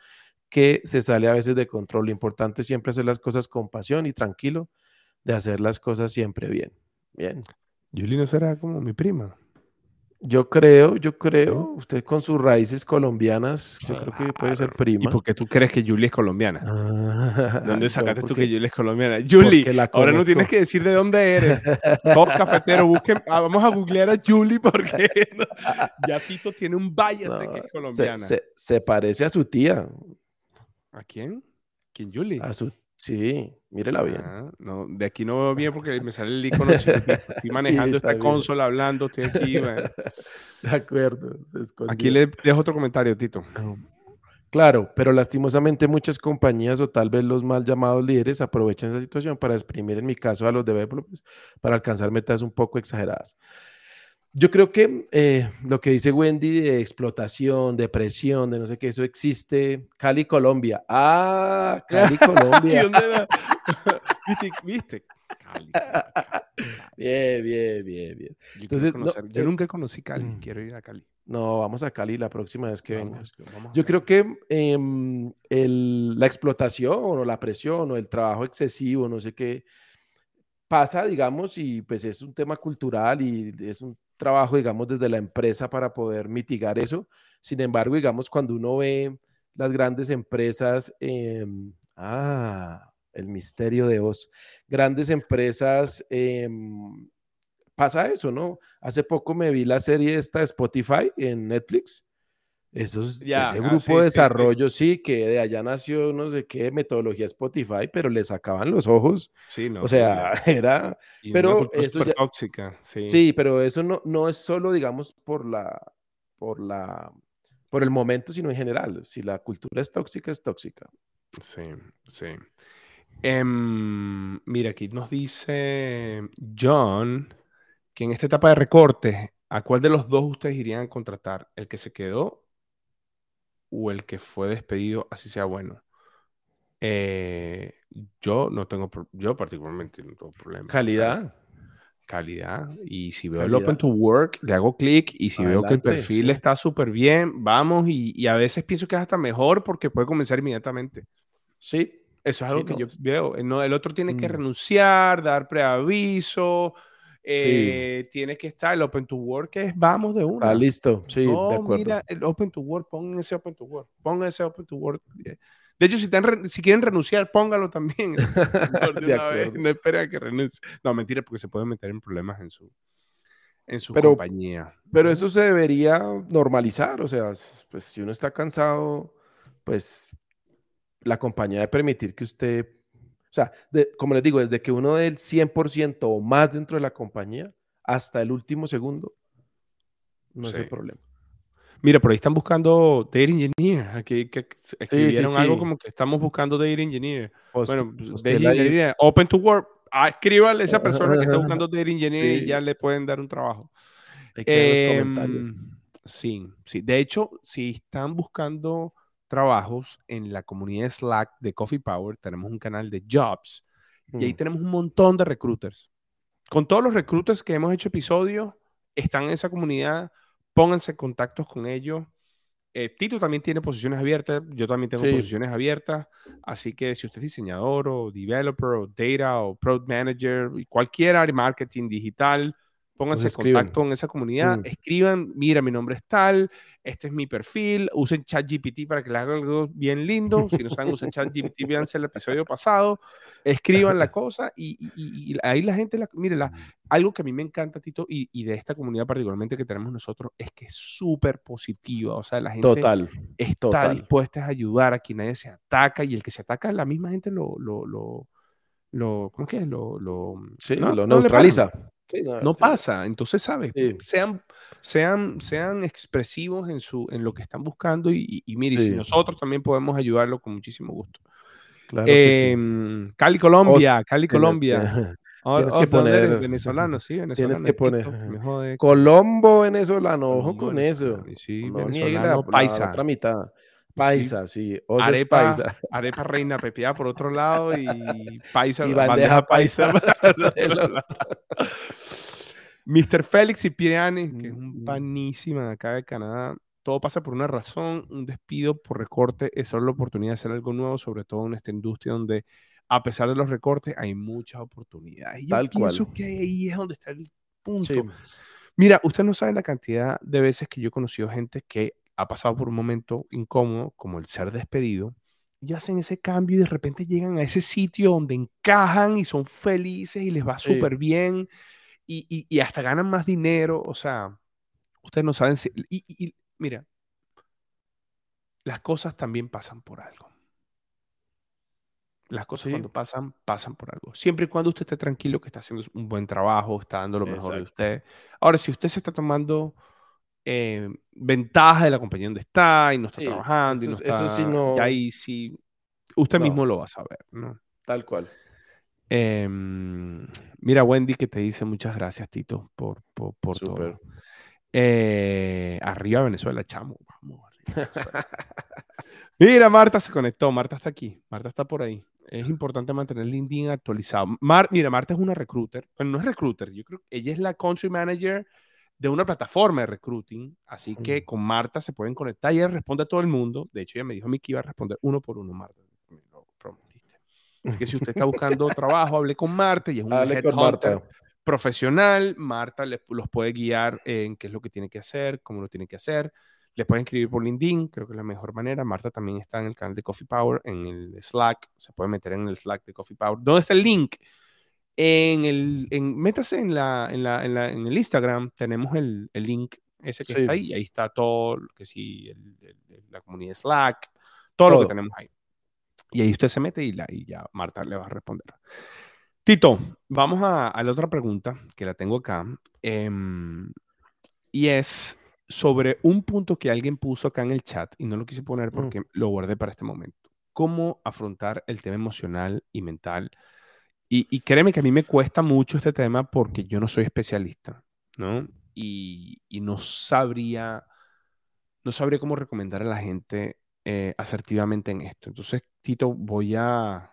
S2: que se sale a veces de control. Lo importante es siempre hacer las cosas con pasión y tranquilo, de hacer las cosas siempre bien. Bien.
S1: Julie no será como mi prima.
S2: Yo creo, yo creo, usted con sus raíces colombianas, yo creo que puede ser prima.
S1: ¿Y por qué tú crees que Julie es colombiana? Ah, *laughs* ¿Dónde sacaste tú que Julie es colombiana? Julie, ahora no tienes que decir de dónde eres. Top cafetero, busquen, ah, vamos a googlear a Julie porque *laughs* ya Tito tiene un valle de que es colombiana.
S2: Se, parece a su tía.
S1: ¿A quién? ¿Quién Julie?
S2: A su Sí, mírela bien.
S1: Ah, no, de aquí no veo bien *laughs* porque me sale el icono. Estoy *laughs* manejando esta consola, hablando, estoy aquí. *laughs*
S2: De acuerdo.
S1: aquí le dejo otro comentario, Tito.
S2: Claro, pero lastimosamente muchas compañías o tal vez los mal llamados líderes aprovechan esa situación para exprimir, en mi caso, a los developers para alcanzar metas un poco exageradas. Yo creo que eh, lo que dice Wendy de explotación, de presión, de no sé qué, eso existe. Cali, Colombia. Ah, Cali, *laughs* Colombia. *laughs*
S1: ¿Viste? ¿Viste? *laughs*
S2: Cali, Bien, bien, bien, bien.
S1: Yo, Entonces, yo eh, nunca conocí Cali, mm. quiero ir a Cali.
S2: No, vamos a Cali la próxima vez que vengas. Yo creo que em, la explotación o la presión o el trabajo excesivo, no sé qué, pasa, digamos, y pues es un tema cultural y es un trabajo, digamos, desde la empresa para poder mitigar eso. Sin embargo, digamos, cuando uno ve las grandes empresas, em, ah, el misterio de vos, grandes empresas, em, pasa eso, ¿no? Hace poco me vi la serie esta de Spotify en Netflix. Esos, ese grupo de desarrollo, sí, que de allá nació no sé qué metodología Spotify, pero le sacaban los ojos. Sí, no. O sea, *laughs* era. pero eso
S1: tóxica, sí.
S2: Sí, pero eso no, no es solo, digamos, por la, por la, por el momento, sino en general. Si la cultura es tóxica, es tóxica.
S1: Sí, sí. Em, mira, aquí nos dice John que en esta etapa de recorte, ¿a cuál de los dos ustedes irían a contratar? ¿El que se quedó o el que fue despedido, así sea bueno. Eh, yo no tengo, yo particularmente no tengo problema.
S2: Calidad.
S1: calidad. Y si veo el Open to Work, le hago clic y si veo que el perfil está súper bien, vamos y, a veces pienso que es hasta mejor porque puede comenzar inmediatamente.
S2: Sí.
S1: Eso es algo que yo veo. No, el otro tiene que mm. renunciar, dar preaviso, eh, tiene que estar el Open to Work, es vamos de una.
S2: Ah, listo, sí,
S1: no, de acuerdo. mira, el Open to Work, pongan ese Open to Work, pongan ese Open to Work. De hecho, si, si quieren renunciar, póngalo también. *laughs* *laughs* no esperen a que renuncie. No, mentira, porque se pueden meter en problemas en su, en su compañía.
S2: Pero eso se debería normalizar, o sea, pues si uno está cansado, pues la compañía debe permitir que usted o sea, como les digo, desde que uno dé el 100% o más dentro de la compañía hasta el último segundo, no es el problema.
S1: Mira, por ahí están buscando Data Engineer. Aquí que escribieron algo como que estamos buscando Data Engineer. bueno, Data Engineer, Open to Work. Ah, escríbale a esa *laughs* persona que está buscando Data Engineer y ya le pueden dar un trabajo.
S2: Que los comentarios. Em,
S1: sí, sí. De hecho, si están buscando trabajos en la comunidad Slack de Coffee Power, tenemos un canal de jobs y ahí mm. tenemos un montón de recruiters. Con todos los recruiters que hemos hecho episodios, están en esa comunidad, pónganse en contactos con ellos. Eh, Tito también tiene posiciones abiertas, yo también tengo posiciones abiertas, así que si usted es diseñador o developer o data o product manager, cualquier área marketing digital, pónganse en contacto con esa comunidad, mm. escriban, mira, mi nombre es tal, este es mi perfil, usen ChatGPT para que les haga algo bien lindo, si no saben usar ChatGPT, *laughs* véanse el episodio pasado, escriban la cosa y, ahí la gente, la, mire, la, algo que a mí me encanta, Tito, y, de esta comunidad particularmente que tenemos nosotros, es que es súper positiva, o sea, la gente
S2: total,
S1: está dispuesta a ayudar a quien nadie se ataca y el que se ataca, la misma gente lo, lo, lo, lo ¿cómo es que es? Lo, lo,
S2: sí, lo neutraliza.
S1: no, pasa. Entonces, ¿sabes? Sean, sean, sean expresivos en, su, en lo que están buscando y, y, mire, si nosotros también podemos ayudarlo con muchísimo gusto. Claro em, Cali, Colombia, Cali, Colombia. *laughs*
S2: tienes que poner
S1: venezolano, sí, *laughs* venezolano.
S2: Tienes que poner Colombo venezolano, ojo con eso.
S1: Sí, venezolano, paisa.
S2: otra mitad. Paisa, sí.
S1: arepa, paisa. arepa *laughs* reina pepiada por otro lado y paisa.
S2: Y bandeja, paisa. *laughs*
S1: Mr. Félix Cipriani, que es un panísima de acá de Canadá. Todo pasa por una razón, un despido por recorte es solo la oportunidad de hacer algo nuevo, sobre todo en esta industria donde a pesar de los recortes hay muchas oportunidades. Y yo pienso que ahí es donde está el punto. Mira, usted no sabe la cantidad de veces que yo he conocido gente que ha pasado por un momento incómodo, como el ser despedido, y hacen ese cambio y de repente llegan a ese sitio donde encajan y son felices y les va súper bien y, hasta ganan más dinero. O sea, ustedes no saben si... Y, mira, las cosas también pasan por algo. Las cosas cuando pasan, pasan por algo. Siempre y cuando usted esté tranquilo que está haciendo un buen trabajo, está dando lo mejor de usted. Ahora, si usted se está tomando eh, ventaja de la compañía donde está y no está
S2: Sí,
S1: trabajando y no
S2: eso-
S1: está...
S2: eso sí
S1: y ahí sí, usted
S2: No.
S1: mismo lo va a saber, ¿no?
S2: Tal cual.
S1: Em, mira, Wendy que te dice muchas gracias, Tito, por, por, todo. Eh, arriba Venezuela, chamo. Vamos, arriba *laughs* Venezuela. Mira, Marta se conectó. Marta está aquí. Marta está por ahí. Es importante mantener LinkedIn actualizado. Mar- mira, Marta es una recruiter. Bueno, no es recruiter. Yo creo que ella es la country manager de una plataforma de recruiting. Así que con Marta se pueden conectar. Ella responde a todo el mundo. De hecho, ella me dijo a mí que iba a responder uno por uno, Marta. Me lo prometiste. Así que si usted está buscando *laughs* trabajo, hable con Marta. Y es un headhunter profesional. Marta le- los puede guiar en qué es lo que tiene que hacer, cómo lo tiene que hacer. Le pueden escribir por LinkedIn, creo que es la mejor manera. Marta también está en el canal de Coffee Power, en el Slack. Se puede meter en el Slack de Coffee Power. ¿Dónde está el link? En el, en, métase en, la, en, la, en, la- en el Instagram, tenemos el, el link ese que
S2: Sí.
S1: está ahí. y Ahí está todo, que sí, el- el- la comunidad Slack, todo, lo que
S2: Todo.
S1: tenemos ahí. Y ahí usted se mete y, la, y ya Marta le va a responder. Tito, vamos a, a la otra pregunta que la tengo acá. em, y es sobre un punto que alguien puso acá en el chat y no lo quise poner
S2: Mm.
S1: porque lo guardé para este momento. ¿Cómo afrontar el tema emocional y mental? Y, y créeme que a mí me cuesta mucho este tema porque yo no soy especialista, ¿no? Y, y no sabría, no sabría cómo recomendar a la gente eh, asertivamente en esto. Entonces, Tito, voy a,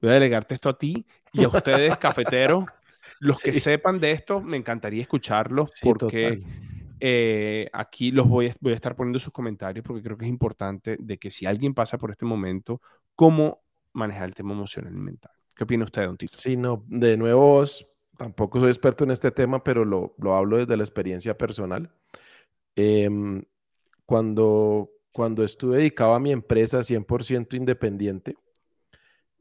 S1: voy a delegarte esto a ti y a ustedes, *laughs* cafeteros, los que sepan de esto, me encantaría escucharlos
S2: Sí,
S1: porque eh, aquí los voy a, voy a estar poniendo sus comentarios porque creo que es importante de que si alguien pasa por este momento, cómo manejar el tema emocional y mental. ¿Qué opina usted, don Tito?
S2: Sí, no, de nuevo, tampoco soy experto en este tema, pero lo, lo hablo desde la experiencia personal. Em, cuando, cuando estuve dedicado a mi empresa 100% independiente,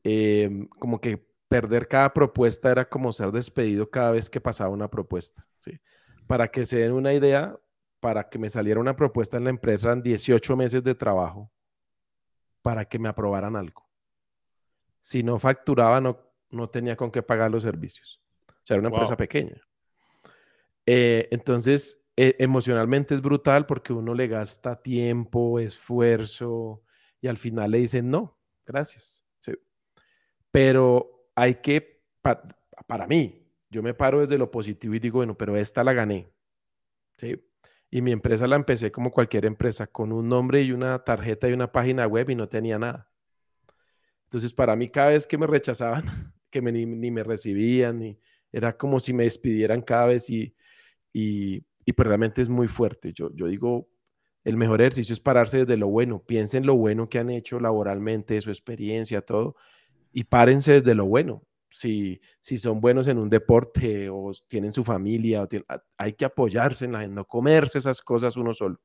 S2: em, como que perder cada propuesta era como ser despedido cada vez que pasaba una propuesta. ¿sí? Para que se den una idea, para que me saliera una propuesta en la empresa eran 18 meses de trabajo para que me aprobaran algo. Si no facturaba, no, no tenía con qué pagar los servicios. O sea, era una empresa
S1: Wow.
S2: pequeña. Eh, entonces, eh, emocionalmente es brutal porque uno le gasta tiempo, esfuerzo y al final le dicen no, gracias. Sí. Pero hay que, pa- para mí, yo me paro desde lo positivo y digo, bueno, pero esta la gané. ¿sí? Y mi empresa la empecé como cualquier empresa, con un nombre y una tarjeta y una página web y no tenía nada. Entonces, para mí, cada vez que me rechazaban, *laughs* que me, ni, ni me recibían, ni, era como si me despidieran cada vez y, y, pues realmente es muy fuerte. Yo, yo digo, el mejor ejercicio es pararse desde lo bueno. Piensen lo bueno que han hecho laboralmente, su experiencia, todo, y párense desde lo bueno. Si, si son buenos en un deporte o tienen su familia, o tienen- a- hay que apoyarse en la no comerse esas cosas uno solo,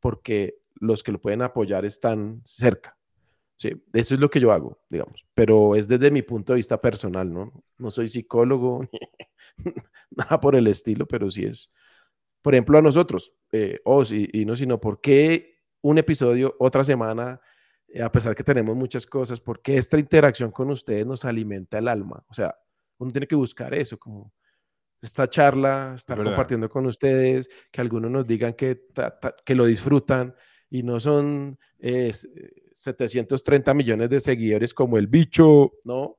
S2: porque los que lo pueden apoyar están cerca. Sí, eso es lo que yo hago, digamos, pero es desde mi punto de vista personal, ¿no? No soy psicólogo, *laughs* nada por el estilo, pero sí es, por ejemplo, a nosotros, eh, os y, y no, sino por qué un episodio otra semana, eh, a pesar que tenemos muchas cosas, porque esta interacción con ustedes nos alimenta el alma. O sea, uno tiene que buscar eso, como esta charla, estar
S1: verdad.
S2: compartiendo con ustedes, que algunos nos digan que, ta- ta- que lo disfrutan y no son eh, s- 730 millones de seguidores como el bicho, ¿no?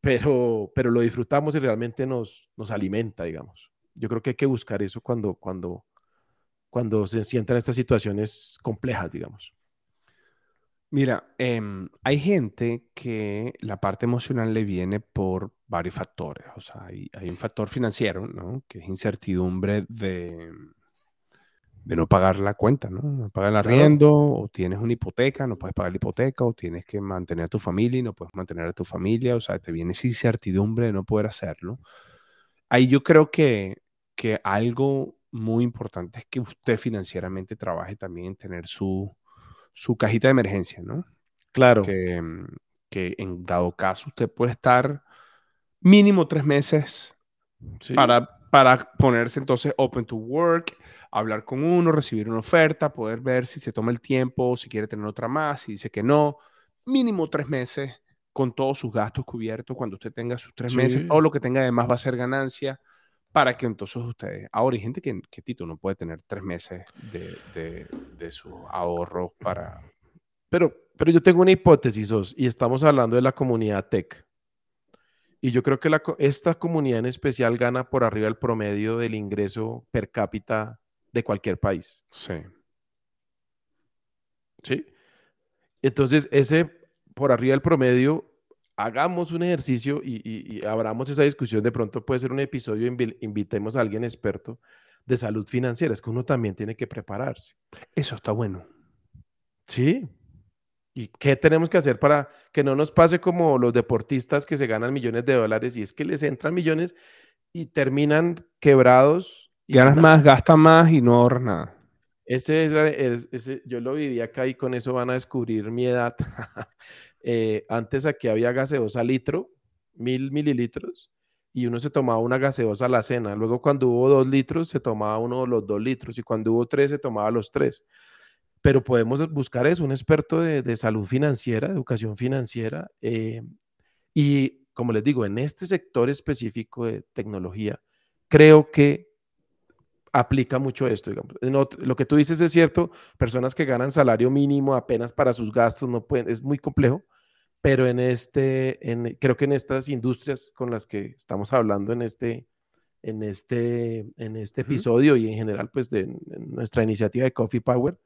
S2: Pero, pero lo disfrutamos y realmente nos, nos alimenta, digamos. Yo creo que hay que buscar eso cuando, cuando, cuando se sientan estas situaciones complejas, digamos.
S1: Mira, em, hay gente que la parte emocional le viene por varios factores. O sea, hay, hay un factor financiero, ¿no? Que es incertidumbre de, de no pagar la cuenta, ¿no? No pagar el
S2: Claro.
S1: arriendo, o tienes una hipoteca, no puedes pagar la hipoteca, o tienes que mantener a tu familia y no puedes mantener a tu familia. O sea, te viene esa incertidumbre de no poder hacerlo. Ahí yo creo que, que algo muy importante es que usted financieramente trabaje también en tener su, su cajita de emergencia, ¿no?
S2: Claro.
S1: Que, mm, que en dado caso usted puede estar mínimo tres meses
S2: Sí.
S1: para, para ponerse entonces open to work, hablar con uno, recibir una oferta, poder ver si se toma el tiempo, si quiere tener otra más, si dice que no. Mínimo tres meses con todos sus gastos cubiertos. Cuando usted tenga sus tres meses, todo lo que tenga además va a ser ganancia para que entonces ustedes, ahora hay gente que, que Tito no puede tener tres meses de, de, de sus ahorros para...
S2: Pero, pero yo tengo una hipótesis, Os, y estamos hablando de la comunidad tech. Y yo creo que la, esta comunidad en especial gana por arriba el promedio del ingreso per cápita de cualquier país.
S1: Sí.
S2: ¿Sí? Entonces, ese por arriba del promedio, hagamos un ejercicio y, abramos esa discusión. De pronto puede ser un episodio, invitemos a alguien experto de salud financiera. Es que uno también tiene que prepararse.
S1: Eso está bueno.
S2: Sí. ¿Y qué tenemos que hacer para que no nos pase como los deportistas que se ganan millones de dólares y es que les entran millones y terminan quebrados?
S1: Y Ganas más, gastas más y no ahorras nada.
S2: Ese es, ese, yo lo viví acá y con eso van a descubrir mi edad. *laughs* Eh, antes aquí había gaseosa litro, mil mililitros, y uno se tomaba una gaseosa a la cena. Luego cuando hubo dos litros, se tomaba uno los dos litros, y cuando hubo tres, se tomaba los tres. Pero podemos buscar eso, un experto de, salud financiera, educación financiera, eh, y como les digo, en este sector específico de tecnología, creo que aplica mucho esto. Digamos. lo que tú dices es cierto, personas que ganan salario mínimo apenas para sus gastos no pueden, es muy complejo, pero en este, en, creo que en estas industrias con las que estamos hablando en este, en este, en este episodio y en general, pues de nuestra iniciativa de Coffee Power,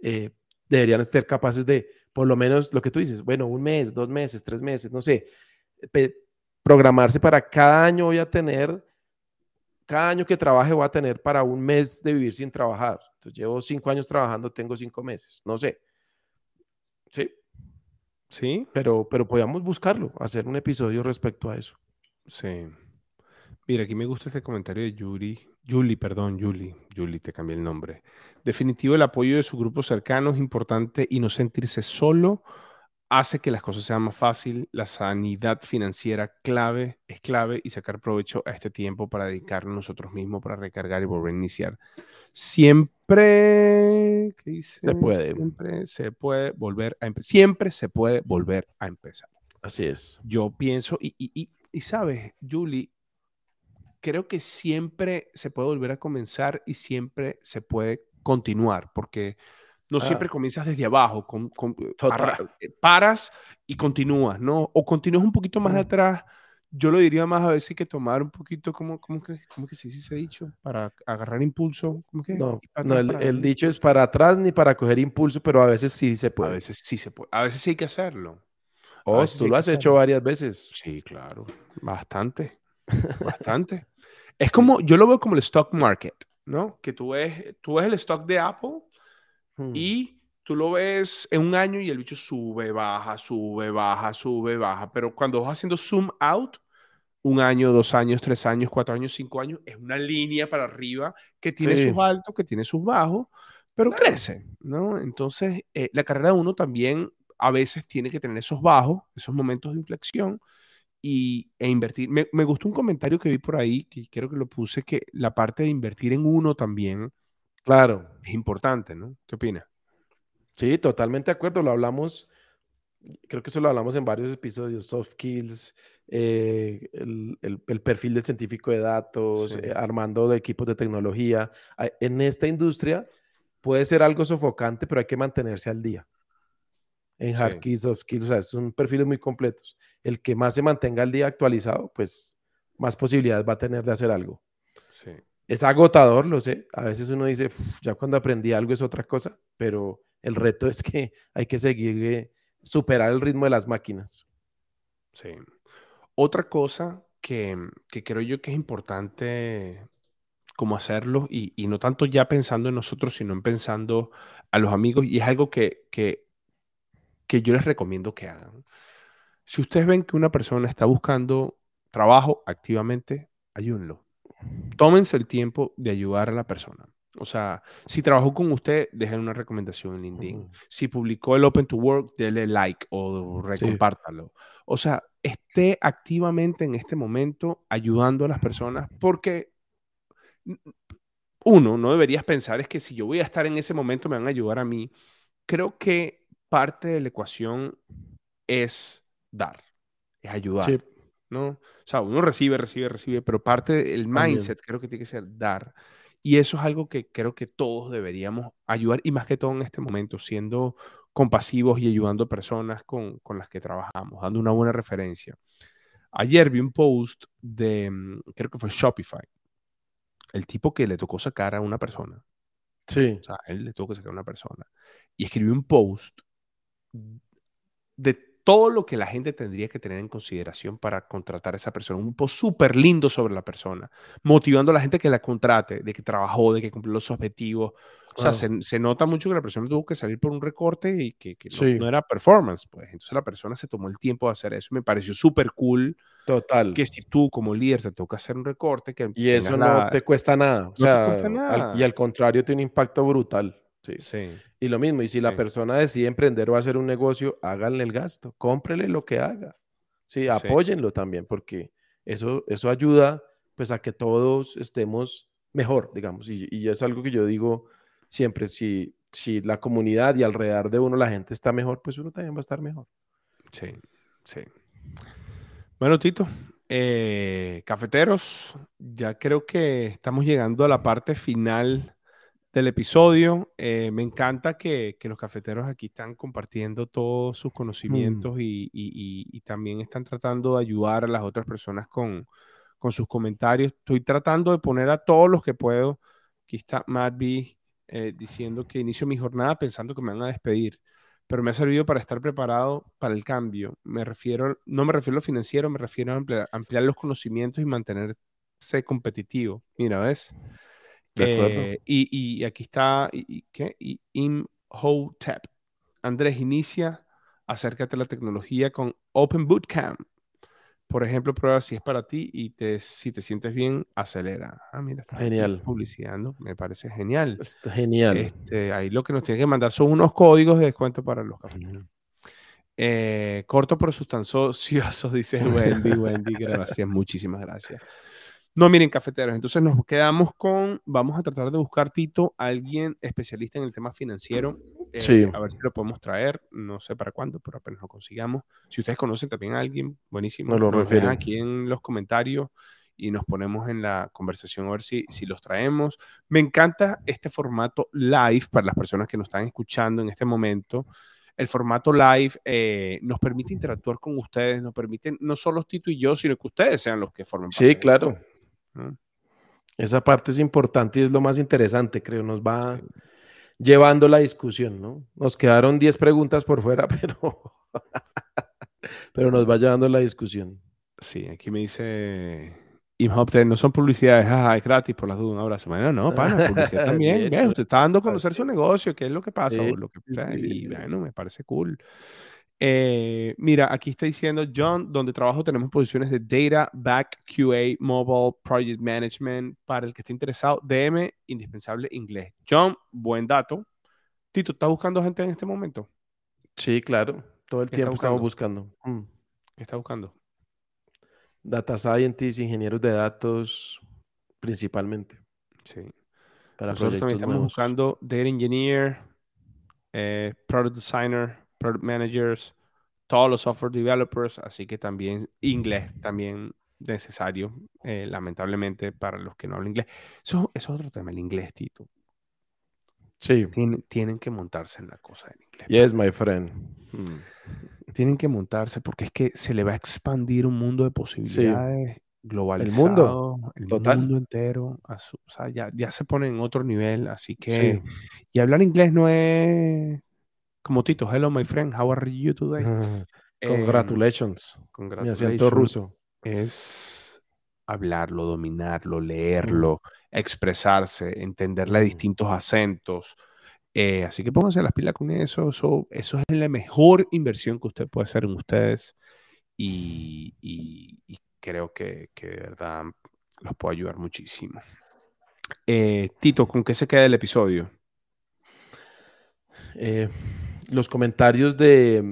S2: eh, deberían estar capaces de, por lo menos lo que tú dices, bueno, un mes, dos meses, tres meses, no sé, programarse para cada año voy a tener cada año que trabaje voy a tener para un mes de vivir sin trabajar. Entonces llevo cinco años trabajando, tengo cinco meses. No sé. Sí. Sí. Pero, pero podíamos buscarlo, hacer un episodio respecto a eso.
S1: Sí. Mira, aquí me gusta este comentario de Yuri. Yuli, perdón, Yuli. Yuli, te cambié el nombre. Definitivo, el apoyo de su grupo cercano es importante y no sentirse solo hace que las cosas sean más fácil. La sanidad financiera clave es clave y sacar provecho a este tiempo para dedicarnos nosotros mismos, para recargar y volver a iniciar. Siempre, ¿qué dice?
S2: Se puede.
S1: Siempre se puede volver a empezar. Siempre se puede volver a empezar.
S2: Así es.
S1: Yo pienso, y, y, y sabes, Julie, creo que siempre se puede volver a comenzar y siempre se puede continuar, porque no siempre ah. comienzas desde abajo, con, eh, paras y continúas, ¿no? O continúas un poquito más atrás. Yo lo diría más a veces que tomar un poquito, como que, cómo que se dice dicho? Para agarrar impulso. que?
S2: No, no el, dicho es para atrás ni para coger impulso, pero a veces sí se puede.
S1: A veces sí se puede. A veces sí hay que hacerlo.
S2: Oh, tú lo has hecho varias veces.
S1: Sí, claro. Bastante. *laughs* Bastante. es como, yo lo veo como el stock market, ¿no? Que tú ves, tú ves el stock de Apple Hmm. Y tú lo ves en un año y el bicho sube, baja, sube, baja, sube, baja. Pero cuando vas haciendo zoom out, un año, dos años, tres años, cuatro años, cinco años, es una línea para arriba que tiene sus altos, que tiene sus bajos, pero crece, ¿no? Entonces, eh, la carrera de uno también a veces tiene que tener esos bajos, esos momentos de inflexión y, e invertir. Me, me gustó un comentario que vi por ahí, que creo que lo puse, que la parte de invertir en uno también
S2: Claro.
S1: Es importante, ¿no? ¿Qué opina?
S2: Sí, totalmente de acuerdo. Lo hablamos, creo que eso lo hablamos en varios episodios, soft skills, eh, el, perfil del científico de datos, eh, armando de equipos de tecnología. En esta industria puede ser algo sofocante, pero hay que mantenerse al día. En hard skills, soft skills, o sea, son perfiles muy completos. El que más se mantenga al día actualizado, pues más posibilidades va a tener de hacer algo. Sí. Es agotador, lo sé. A veces uno dice, ya cuando aprendí algo es otra cosa, pero el reto *laughs* es que hay que seguir, eh, superar el ritmo de las máquinas.
S1: Sí. Otra cosa que, creo yo que es importante como hacerlo y, no tanto ya pensando en nosotros, sino en pensando a los amigos y es algo que, que, que yo les recomiendo que hagan. Si ustedes ven que una persona está buscando trabajo activamente, ayúdenlo tómense el tiempo de ayudar a la persona. O sea, si trabajó con usted, dejen una recomendación en LinkedIn. Si publicó el Open to Work, denle like o recompártalo. O sea, esté activamente en este momento ayudando a las personas porque uno, no deberías pensar es que si yo voy a estar en ese momento me van a ayudar a mí. Creo que parte de la ecuación es dar, es ayudar. ¿No? O sea, uno recibe, recibe, recibe, pero parte del mindset creo que tiene que ser dar. Y eso es algo que creo que todos deberíamos ayudar, y más que todo en este momento, siendo compasivos y ayudando a personas con, con las que trabajamos, dando una buena referencia. Ayer vi un post de, mm, creo que fue Shopify, el tipo que le tocó sacar a una persona.
S2: Sí.
S1: O sea, él le tocó sacar a una persona. Y escribió un post de todo lo que la gente tendría que tener en consideración para contratar a esa persona. Un post súper lindo sobre la persona, motivando a la gente que la contrate, de que trabajó, de que cumplió los objetivos. O sea, se, nota mucho que la persona tuvo que salir por un recorte y que, no, era performance. Pues entonces la persona se tomó el tiempo de hacer eso. Me pareció súper cool.
S2: Total.
S1: Que si tú como líder te toca hacer un recorte, que
S2: y eso no te cuesta nada. no te cuesta nada. y al contrario tiene un impacto brutal. Sí. Y lo mismo, y si la persona decide emprender o hacer un negocio, háganle el gasto, cómprele lo que haga. Sí, apóyenlo también, porque eso, eso ayuda pues a que todos estemos mejor, digamos. Y, y es algo que yo digo siempre, si, si la comunidad y alrededor de uno la gente está mejor, pues uno también va a estar mejor.
S1: Sí, sí. Bueno, Tito, eh, cafeteros, ya creo que estamos llegando a la parte final del episodio. Eh, me encanta que, los cafeteros aquí están compartiendo todos sus mm. conocimientos y, también están tratando de ayudar a las otras personas con, sus comentarios. Estoy tratando de poner a todos los que puedo. Aquí está Matt B eh, diciendo que inicio mi jornada pensando que me van a despedir, pero me ha servido para estar preparado para el cambio. Me refiero, no me refiero a lo financiero, me refiero a ampliar, ampliar los conocimientos y mantenerse competitivo. Mira, ¿ves? Eh, y, aquí está, y, ¿qué? Y Imhotep. Andrés, inicia, acércate a la tecnología con Open Bootcamp. Por ejemplo, prueba si es para ti y te, si te sientes bien, acelera. Ah, mira, está
S2: genial.
S1: Publicidad, me parece genial.
S2: Está genial.
S1: Este, ahí lo que nos tiene que mandar son unos códigos de descuento para los cafés. Eh, corto pero sustancioso, *laughs* dice *laughs* Wendy. Wendy, gracias, muchísimas gracias. No, miren, cafeteros. Entonces nos quedamos con, vamos a tratar de buscar, Tito, a alguien especialista en el tema financiero.
S2: Eh, sí.
S1: A ver si lo podemos traer. No sé para cuándo, pero apenas lo consigamos. Si ustedes conocen también a alguien, buenísimo.
S2: Nos lo refieren
S1: aquí en los comentarios y nos ponemos en la conversación a ver si, si los traemos. Me encanta este formato live para las personas que nos están escuchando en este momento. El formato live eh, nos permite interactuar con ustedes, nos permite no solo Tito y yo, sino que ustedes sean los que formen
S2: parte. Sí, claro. Esa parte es importante y es lo más interesante, creo. Nos va llevando la discusión, ¿no? Nos quedaron 10 preguntas por fuera, *laughs* pero, pero nos va llevando la discusión.
S1: Sí, aquí me dice no son publicidades, es gratis por las dudas, un abrazo. Bueno, no, *laughs* pana, publicidad también. Usted está dando a conocer su negocio, qué es lo que pasa, lo que, y bueno, me parece cool. Eh, mira, aquí está diciendo John, donde trabajo tenemos posiciones de Data, Back, QA, Mobile, Project Management. Para el que esté interesado, DM, indispensable inglés. John, buen dato. Tito, ¿estás buscando gente en este momento?
S2: Sí, claro. Todo el tiempo estamos buscando.
S1: Mm. ¿Qué está buscando?
S2: Data scientists, ingenieros de datos, principalmente.
S1: Sí. Para Nosotros también estamos buscando Data Engineer, eh, Product Designer, product managers, todos los software developers, así que también inglés, también necesario, eh, lamentablemente, para los que no hablan inglés. Eso, es otro tema, el inglés, Tito.
S2: Sí.
S1: tienen que montarse en la cosa del inglés.
S2: Yes, my friend. Hmm.
S1: Tienen que montarse porque es que se le va a expandir un mundo de posibilidades. Globalizado,
S2: el mundo,
S1: el mundo entero, o sea, ya, ya, se pone en otro nivel, así que, y hablar inglés no es como Tito, hello my friend, how are you today? *laughs*
S2: congratulations.
S1: Mi acento ruso. Es hablarlo, dominarlo, leerlo, expresarse, entenderle a distintos acentos. Eh, así que pónganse las pilas con eso. eso. Eso es la mejor inversión que usted puede hacer en ustedes. Y, creo que, que, de verdad los puede ayudar muchísimo. Eh, Tito, ¿con qué se queda el episodio?
S2: Eh, los comentarios de,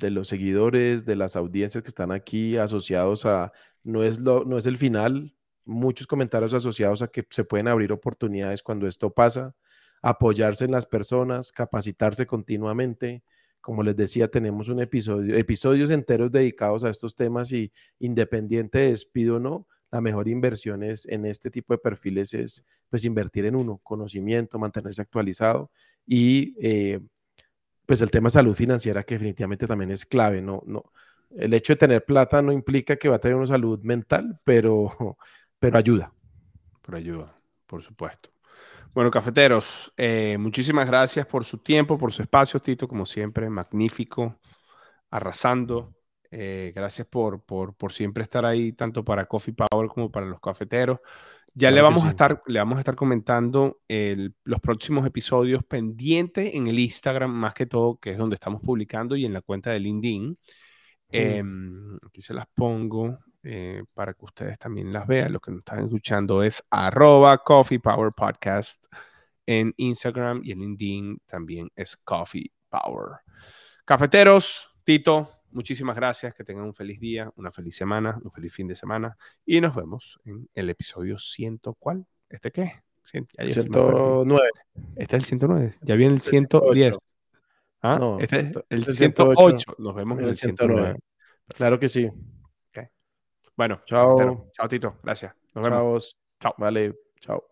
S2: los seguidores, de las audiencias que están aquí asociados a, no es, lo, no es el final, muchos comentarios asociados a que se pueden abrir oportunidades cuando esto pasa, apoyarse en las personas, capacitarse continuamente, como les decía, tenemos un episodio, episodios enteros dedicados a estos temas y independiente de despido o no, la mejor inversión es en este tipo de perfiles es pues invertir en uno, conocimiento, mantenerse actualizado y eh, pues el tema de salud financiera que definitivamente también es clave, no, no, el hecho de tener plata no implica que va a tener una salud mental, pero, *laughs* pero ayuda.
S1: Pero ayuda, por supuesto. Bueno, cafeteros, eh, muchísimas gracias por su tiempo, por su espacio, Tito, como siempre, magnífico, arrasando. Eh, gracias por, por, por, siempre estar ahí, tanto para Coffee Power como para los cafeteros. Ya le, vamos a estar, le vamos a estar comentando los próximos episodios pendientes en el Instagram, más que todo, que es donde estamos publicando, y en la cuenta de LinkedIn. Em, aquí se las pongo eh, para que ustedes también las vean. Lo que nos están escuchando es arroba Coffee Power Podcast en Instagram y en LinkedIn también es Coffee Power. Cafeteros, Tito, Muchísimas gracias, que tengan un feliz día, una feliz semana, un feliz fin de semana y nos vemos en el episodio 100. ¿Cuál? ¿Este qué?
S2: 109.
S1: Este es el 109. Ya viene el 110. ¿Ah? No, este es el 108. Nos vemos en el 109.
S2: Claro que sí.
S1: Okay. Bueno,
S2: chao.
S1: Chao, Tito. Gracias.
S2: Nos vemos. Chao. Vale, chao.